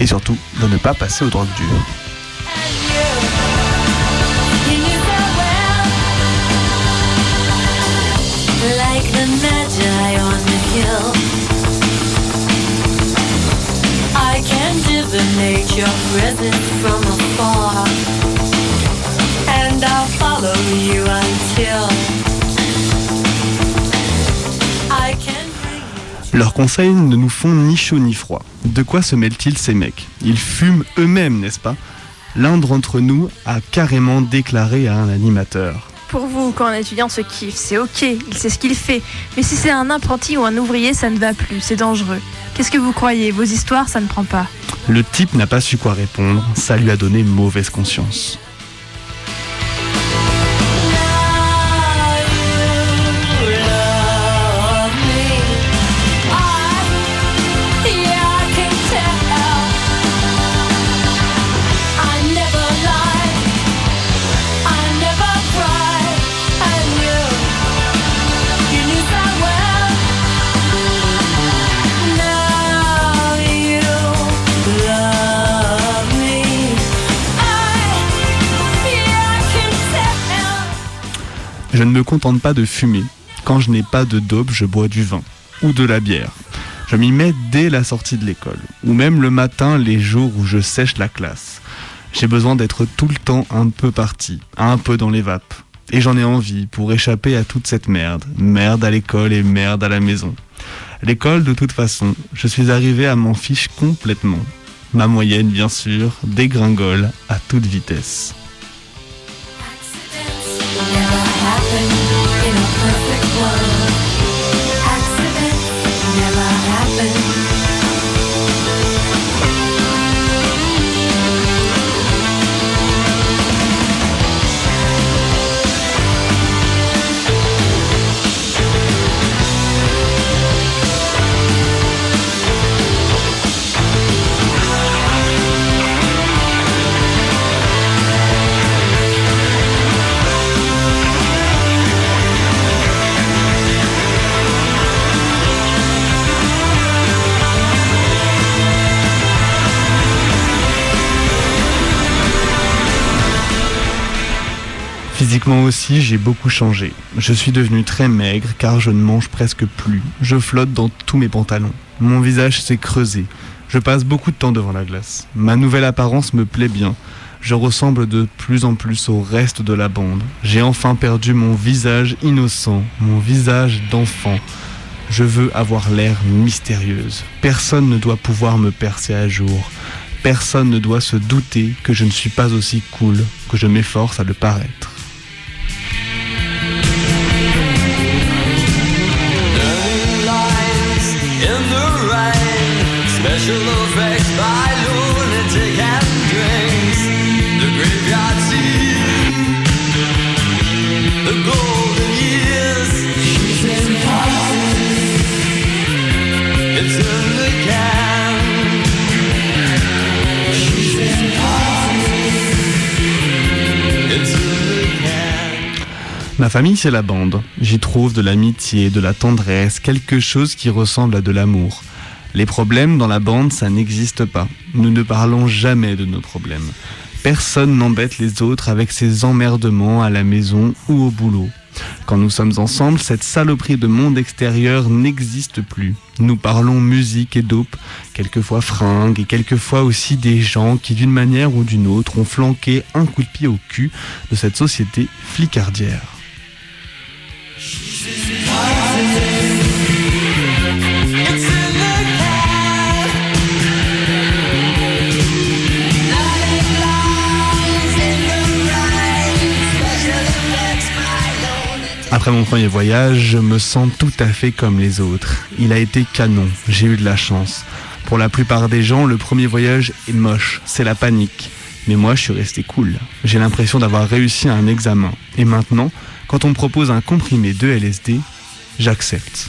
Et surtout, de ne pas passer aux drogues dures. Leurs conseils ne nous font ni chaud ni froid. De quoi se mêlent-ils ces mecs? Ils fument eux-mêmes, n'est-ce pas? L'un d'entre nous a carrément déclaré à un animateur. Pour vous, quand un étudiant se kiffe, c'est ok, il sait ce qu'il fait. Mais si c'est un apprenti ou un ouvrier, ça ne va plus, c'est dangereux. Qu'est-ce que vous croyez? Vos histoires, ça ne prend pas. Le type n'a pas su quoi répondre, ça lui a donné mauvaise conscience. Je ne me contente pas de fumer. Quand je n'ai pas de dope, je bois du vin ou de la bière. Je m'y mets dès la sortie de l'école, ou même le matin les jours où je sèche la classe. J'ai besoin d'être tout le temps un peu parti, un peu dans les vapes. Et j'en ai envie pour échapper à toute cette merde. Merde à l'école et merde à la maison. L'école, de toute façon, je suis arrivé à m'en fiche complètement. Ma moyenne, bien sûr, dégringole à toute vitesse. In a perfect world. Physiquement aussi, j'ai beaucoup changé. Je suis devenu très maigre car je ne mange presque plus. Je flotte dans tous mes pantalons. Mon visage s'est creusé. Je passe beaucoup de temps devant la glace. Ma nouvelle apparence me plaît bien. Je ressemble de plus en plus au reste de la bande. J'ai enfin perdu mon visage innocent, mon visage d'enfant. Je veux avoir l'air mystérieuse. Personne ne doit pouvoir me percer à jour. Personne ne doit se douter que je ne suis pas aussi cool que je m'efforce à le paraître. Special effects by lunatic and drinks. The graveyard scene, the golden years. She's in It's in the can. She's in It's in the can. Ma famille, c'est la bande. J'y trouve de l'amitié, de la tendresse, quelque chose qui ressemble à de l'amour. Les problèmes dans la bande, ça n'existe pas. Nous ne parlons jamais de nos problèmes. Personne n'embête les autres avec ses emmerdements à la maison ou au boulot. Quand nous sommes ensemble, cette saloperie de monde extérieur n'existe plus. Nous parlons musique et dope, quelquefois fringues et quelquefois aussi des gens qui d'une manière ou d'une autre ont flanqué un coup de pied au cul de cette société flicardière. Après mon premier voyage, je me sens tout à fait comme les autres. Il a été canon, j'ai eu de la chance. Pour la plupart des gens, le premier voyage est moche, c'est la panique. Mais moi, je suis resté cool. J'ai l'impression d'avoir réussi un examen. Et maintenant, quand on me propose un comprimé de LSD, j'accepte.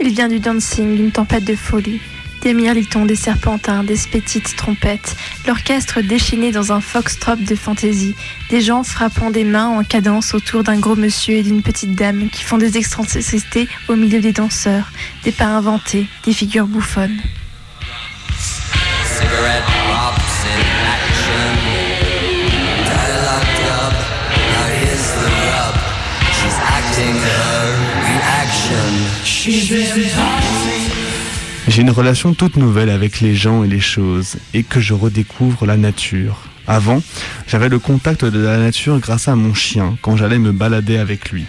Il vient du dancing, d'une tempête de folie. Des mirlitons, des serpentins, des petites trompettes, l'orchestre déchaîné dans un foxtrot de fantaisie, des gens frappant des mains en cadence autour d'un gros monsieur et d'une petite dame qui font des excentricités au milieu des danseurs, des pas inventés, des figures bouffonnes. Cigarette pops J'ai une relation toute nouvelle avec les gens et les choses, et que je redécouvre la nature. Avant, j'avais le contact de la nature grâce à mon chien, quand j'allais me balader avec lui.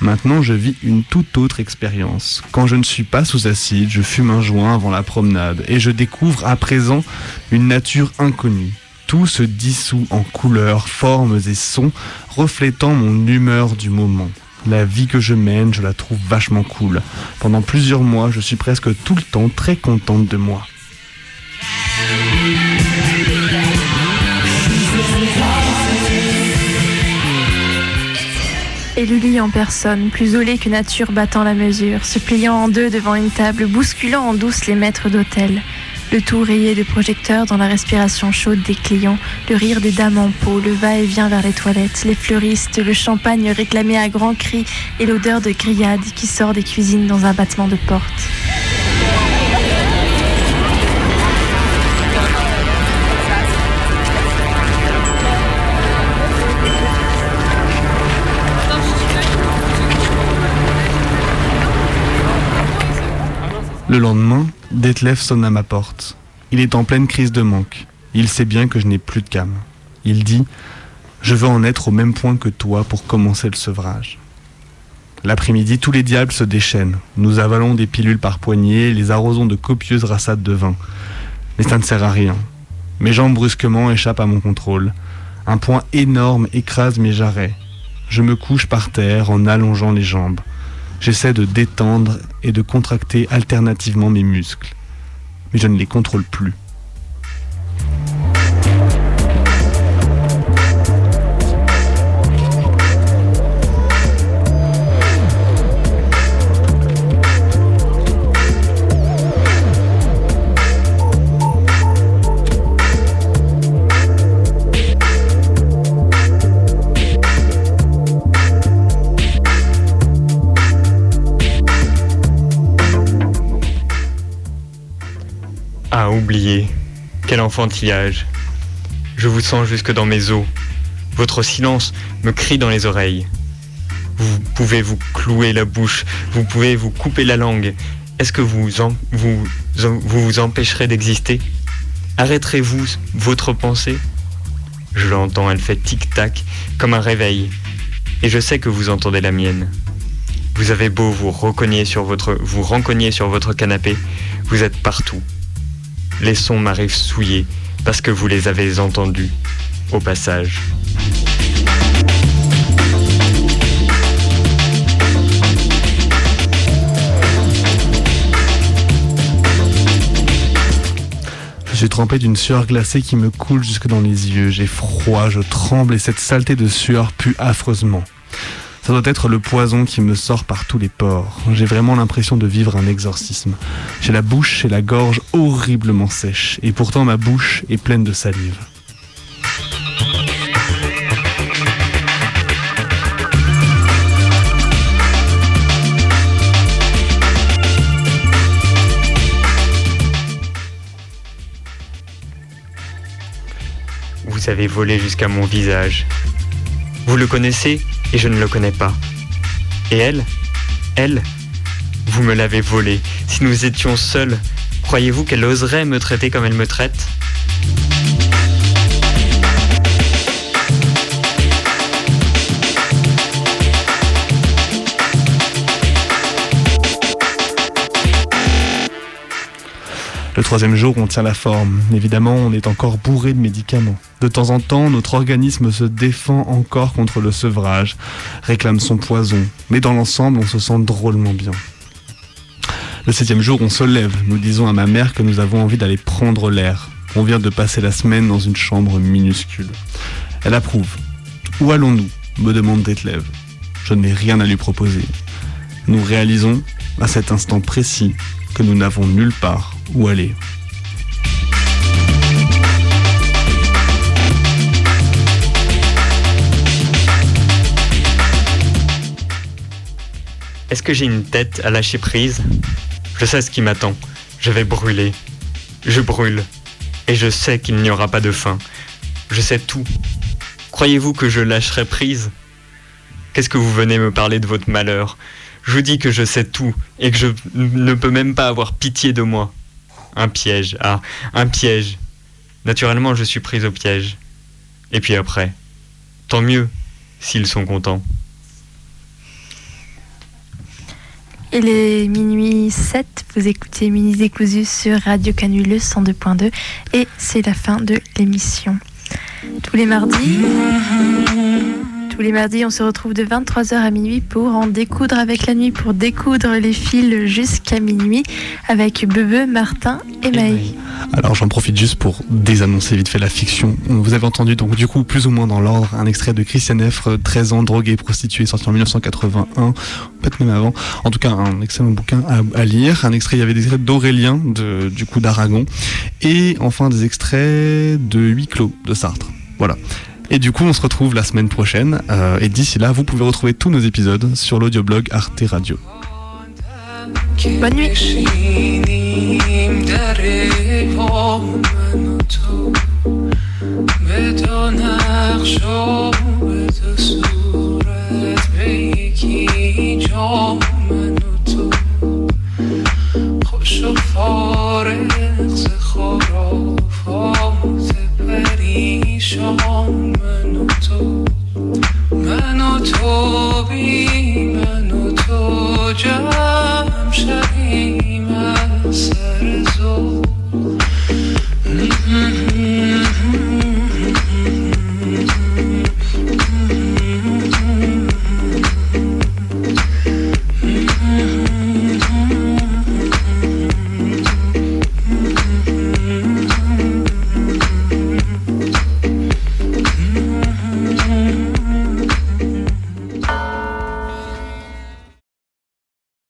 Maintenant, je vis une toute autre expérience. Quand je ne suis pas sous acide, je fume un joint avant la promenade, et je découvre à présent une nature inconnue. Tout se dissout en couleurs, formes et sons, reflétant mon humeur du moment. La vie que je mène, je la trouve vachement cool. Pendant plusieurs mois, je suis presque tout le temps très contente de moi. Et Lully en personne, plus olé que nature battant la mesure, se pliant en deux devant une table, bousculant en douce les maîtres d'hôtel. Le tout rayé de projecteurs dans la respiration chaude des clients, le rire des dames en peau, le va-et-vient vers les toilettes, les fleuristes, le champagne réclamé à grands cris. Et l'odeur de grillade qui sort des cuisines dans un battement de porte. Le lendemain, Detlef sonne à ma porte. Il est en pleine crise de manque. Il sait bien que je n'ai plus de cam. Il dit Je veux en être au même point que toi pour commencer le sevrage. L'après-midi, tous les diables se déchaînent. Nous avalons des pilules par poignées et les arrosons de copieuses rassades de vin. Mais ça ne sert à rien. Mes jambes brusquement échappent à mon contrôle. Un point énorme écrase mes jarrets. Je me couche par terre en allongeant les jambes. J'essaie de détendre et de contracter alternativement mes muscles. Mais je ne les contrôle plus. Oubliez. Quel enfantillage. Je vous sens jusque dans mes os. Votre silence me crie dans les oreilles. Vous pouvez vous clouer la bouche, vous pouvez vous couper la langue. Est-ce que vous vous, empêcherez d'exister? Arrêterez-vous votre pensée? Je l'entends, elle fait tic-tac comme un réveil. Et je sais que vous entendez la mienne. Vous avez beau vous sur votre, vous rencogner sur votre canapé, vous êtes partout. Les sons m'arrivent souillés parce que vous les avez entendus au passage. Je suis trempé d'une sueur glacée qui me coule jusque dans les yeux. J'ai froid, je tremble et cette saleté de sueur pue affreusement. Ça doit être le poison qui me sort par tous les pores. J'ai vraiment l'impression de vivre un exorcisme. J'ai la bouche et la gorge horriblement sèches, et pourtant ma bouche est pleine de salive. Vous avez volé jusqu'à mon visage. Vous le connaissez et je ne le connais pas. Et elle Elle Vous me l'avez volé. Si nous étions seuls, croyez-vous qu'elle oserait me traiter comme elle me traite? Le troisième jour, on tient la forme. Évidemment, on est encore bourré de médicaments. De temps en temps, notre organisme se défend encore contre le sevrage, réclame son poison. Mais dans l'ensemble, on se sent drôlement bien. Le septième jour, on se lève. Nous disons à ma mère que nous avons envie d'aller prendre l'air. On vient de passer la semaine dans une chambre minuscule. Elle approuve. Où allons-nous? me demande Detlev. Je n'ai rien à lui proposer. Nous réalisons, à cet instant précis, que nous n'avons nulle part où aller? Est-ce que j'ai une tête à lâcher prise? Je sais ce qui m'attend. Je vais brûler. Je brûle. Et je sais qu'il n'y aura pas de fin. Je sais tout. Croyez-vous que je lâcherai prise? Qu'est-ce que vous venez me parler de votre malheur? Je vous dis que je sais tout et que je ne peux même pas avoir pitié de moi. Un piège, ah, un piège. Naturellement, je suis prise au piège. Et puis après, tant mieux s'ils sont contents. Il est minuit 7, vous écoutez Mini Décousu sur Radio Canule 102.2 et c'est la fin de l'émission. Tous les mardis, tous les mardis, on se retrouve de 23h à minuit pour en découdre avec la nuit, pour découdre les fils jusqu'à minuit avec Bebe, Martin et Maë. Alors j'en profite juste pour désannoncer vite fait la fiction. Vous avez entendu donc du coup plus ou moins dans l'ordre un extrait de Christian Effre, 13 ans, drogué, prostituée, sorti en 1981, peut-être même avant. En tout cas un excellent bouquin à, lire. Un extrait, il y avait des extraits d'Aurélien, du coup d'Aragon, et enfin des extraits de Huis clos de Sartre. Voilà. Et du coup, on se retrouve la semaine prochaine. Euh, et d'ici là, vous pouvez retrouver tous nos épisodes sur l'audioblog Arte Radio. Bonne nuit. بی شما من و تو من و تو بی من و تو جا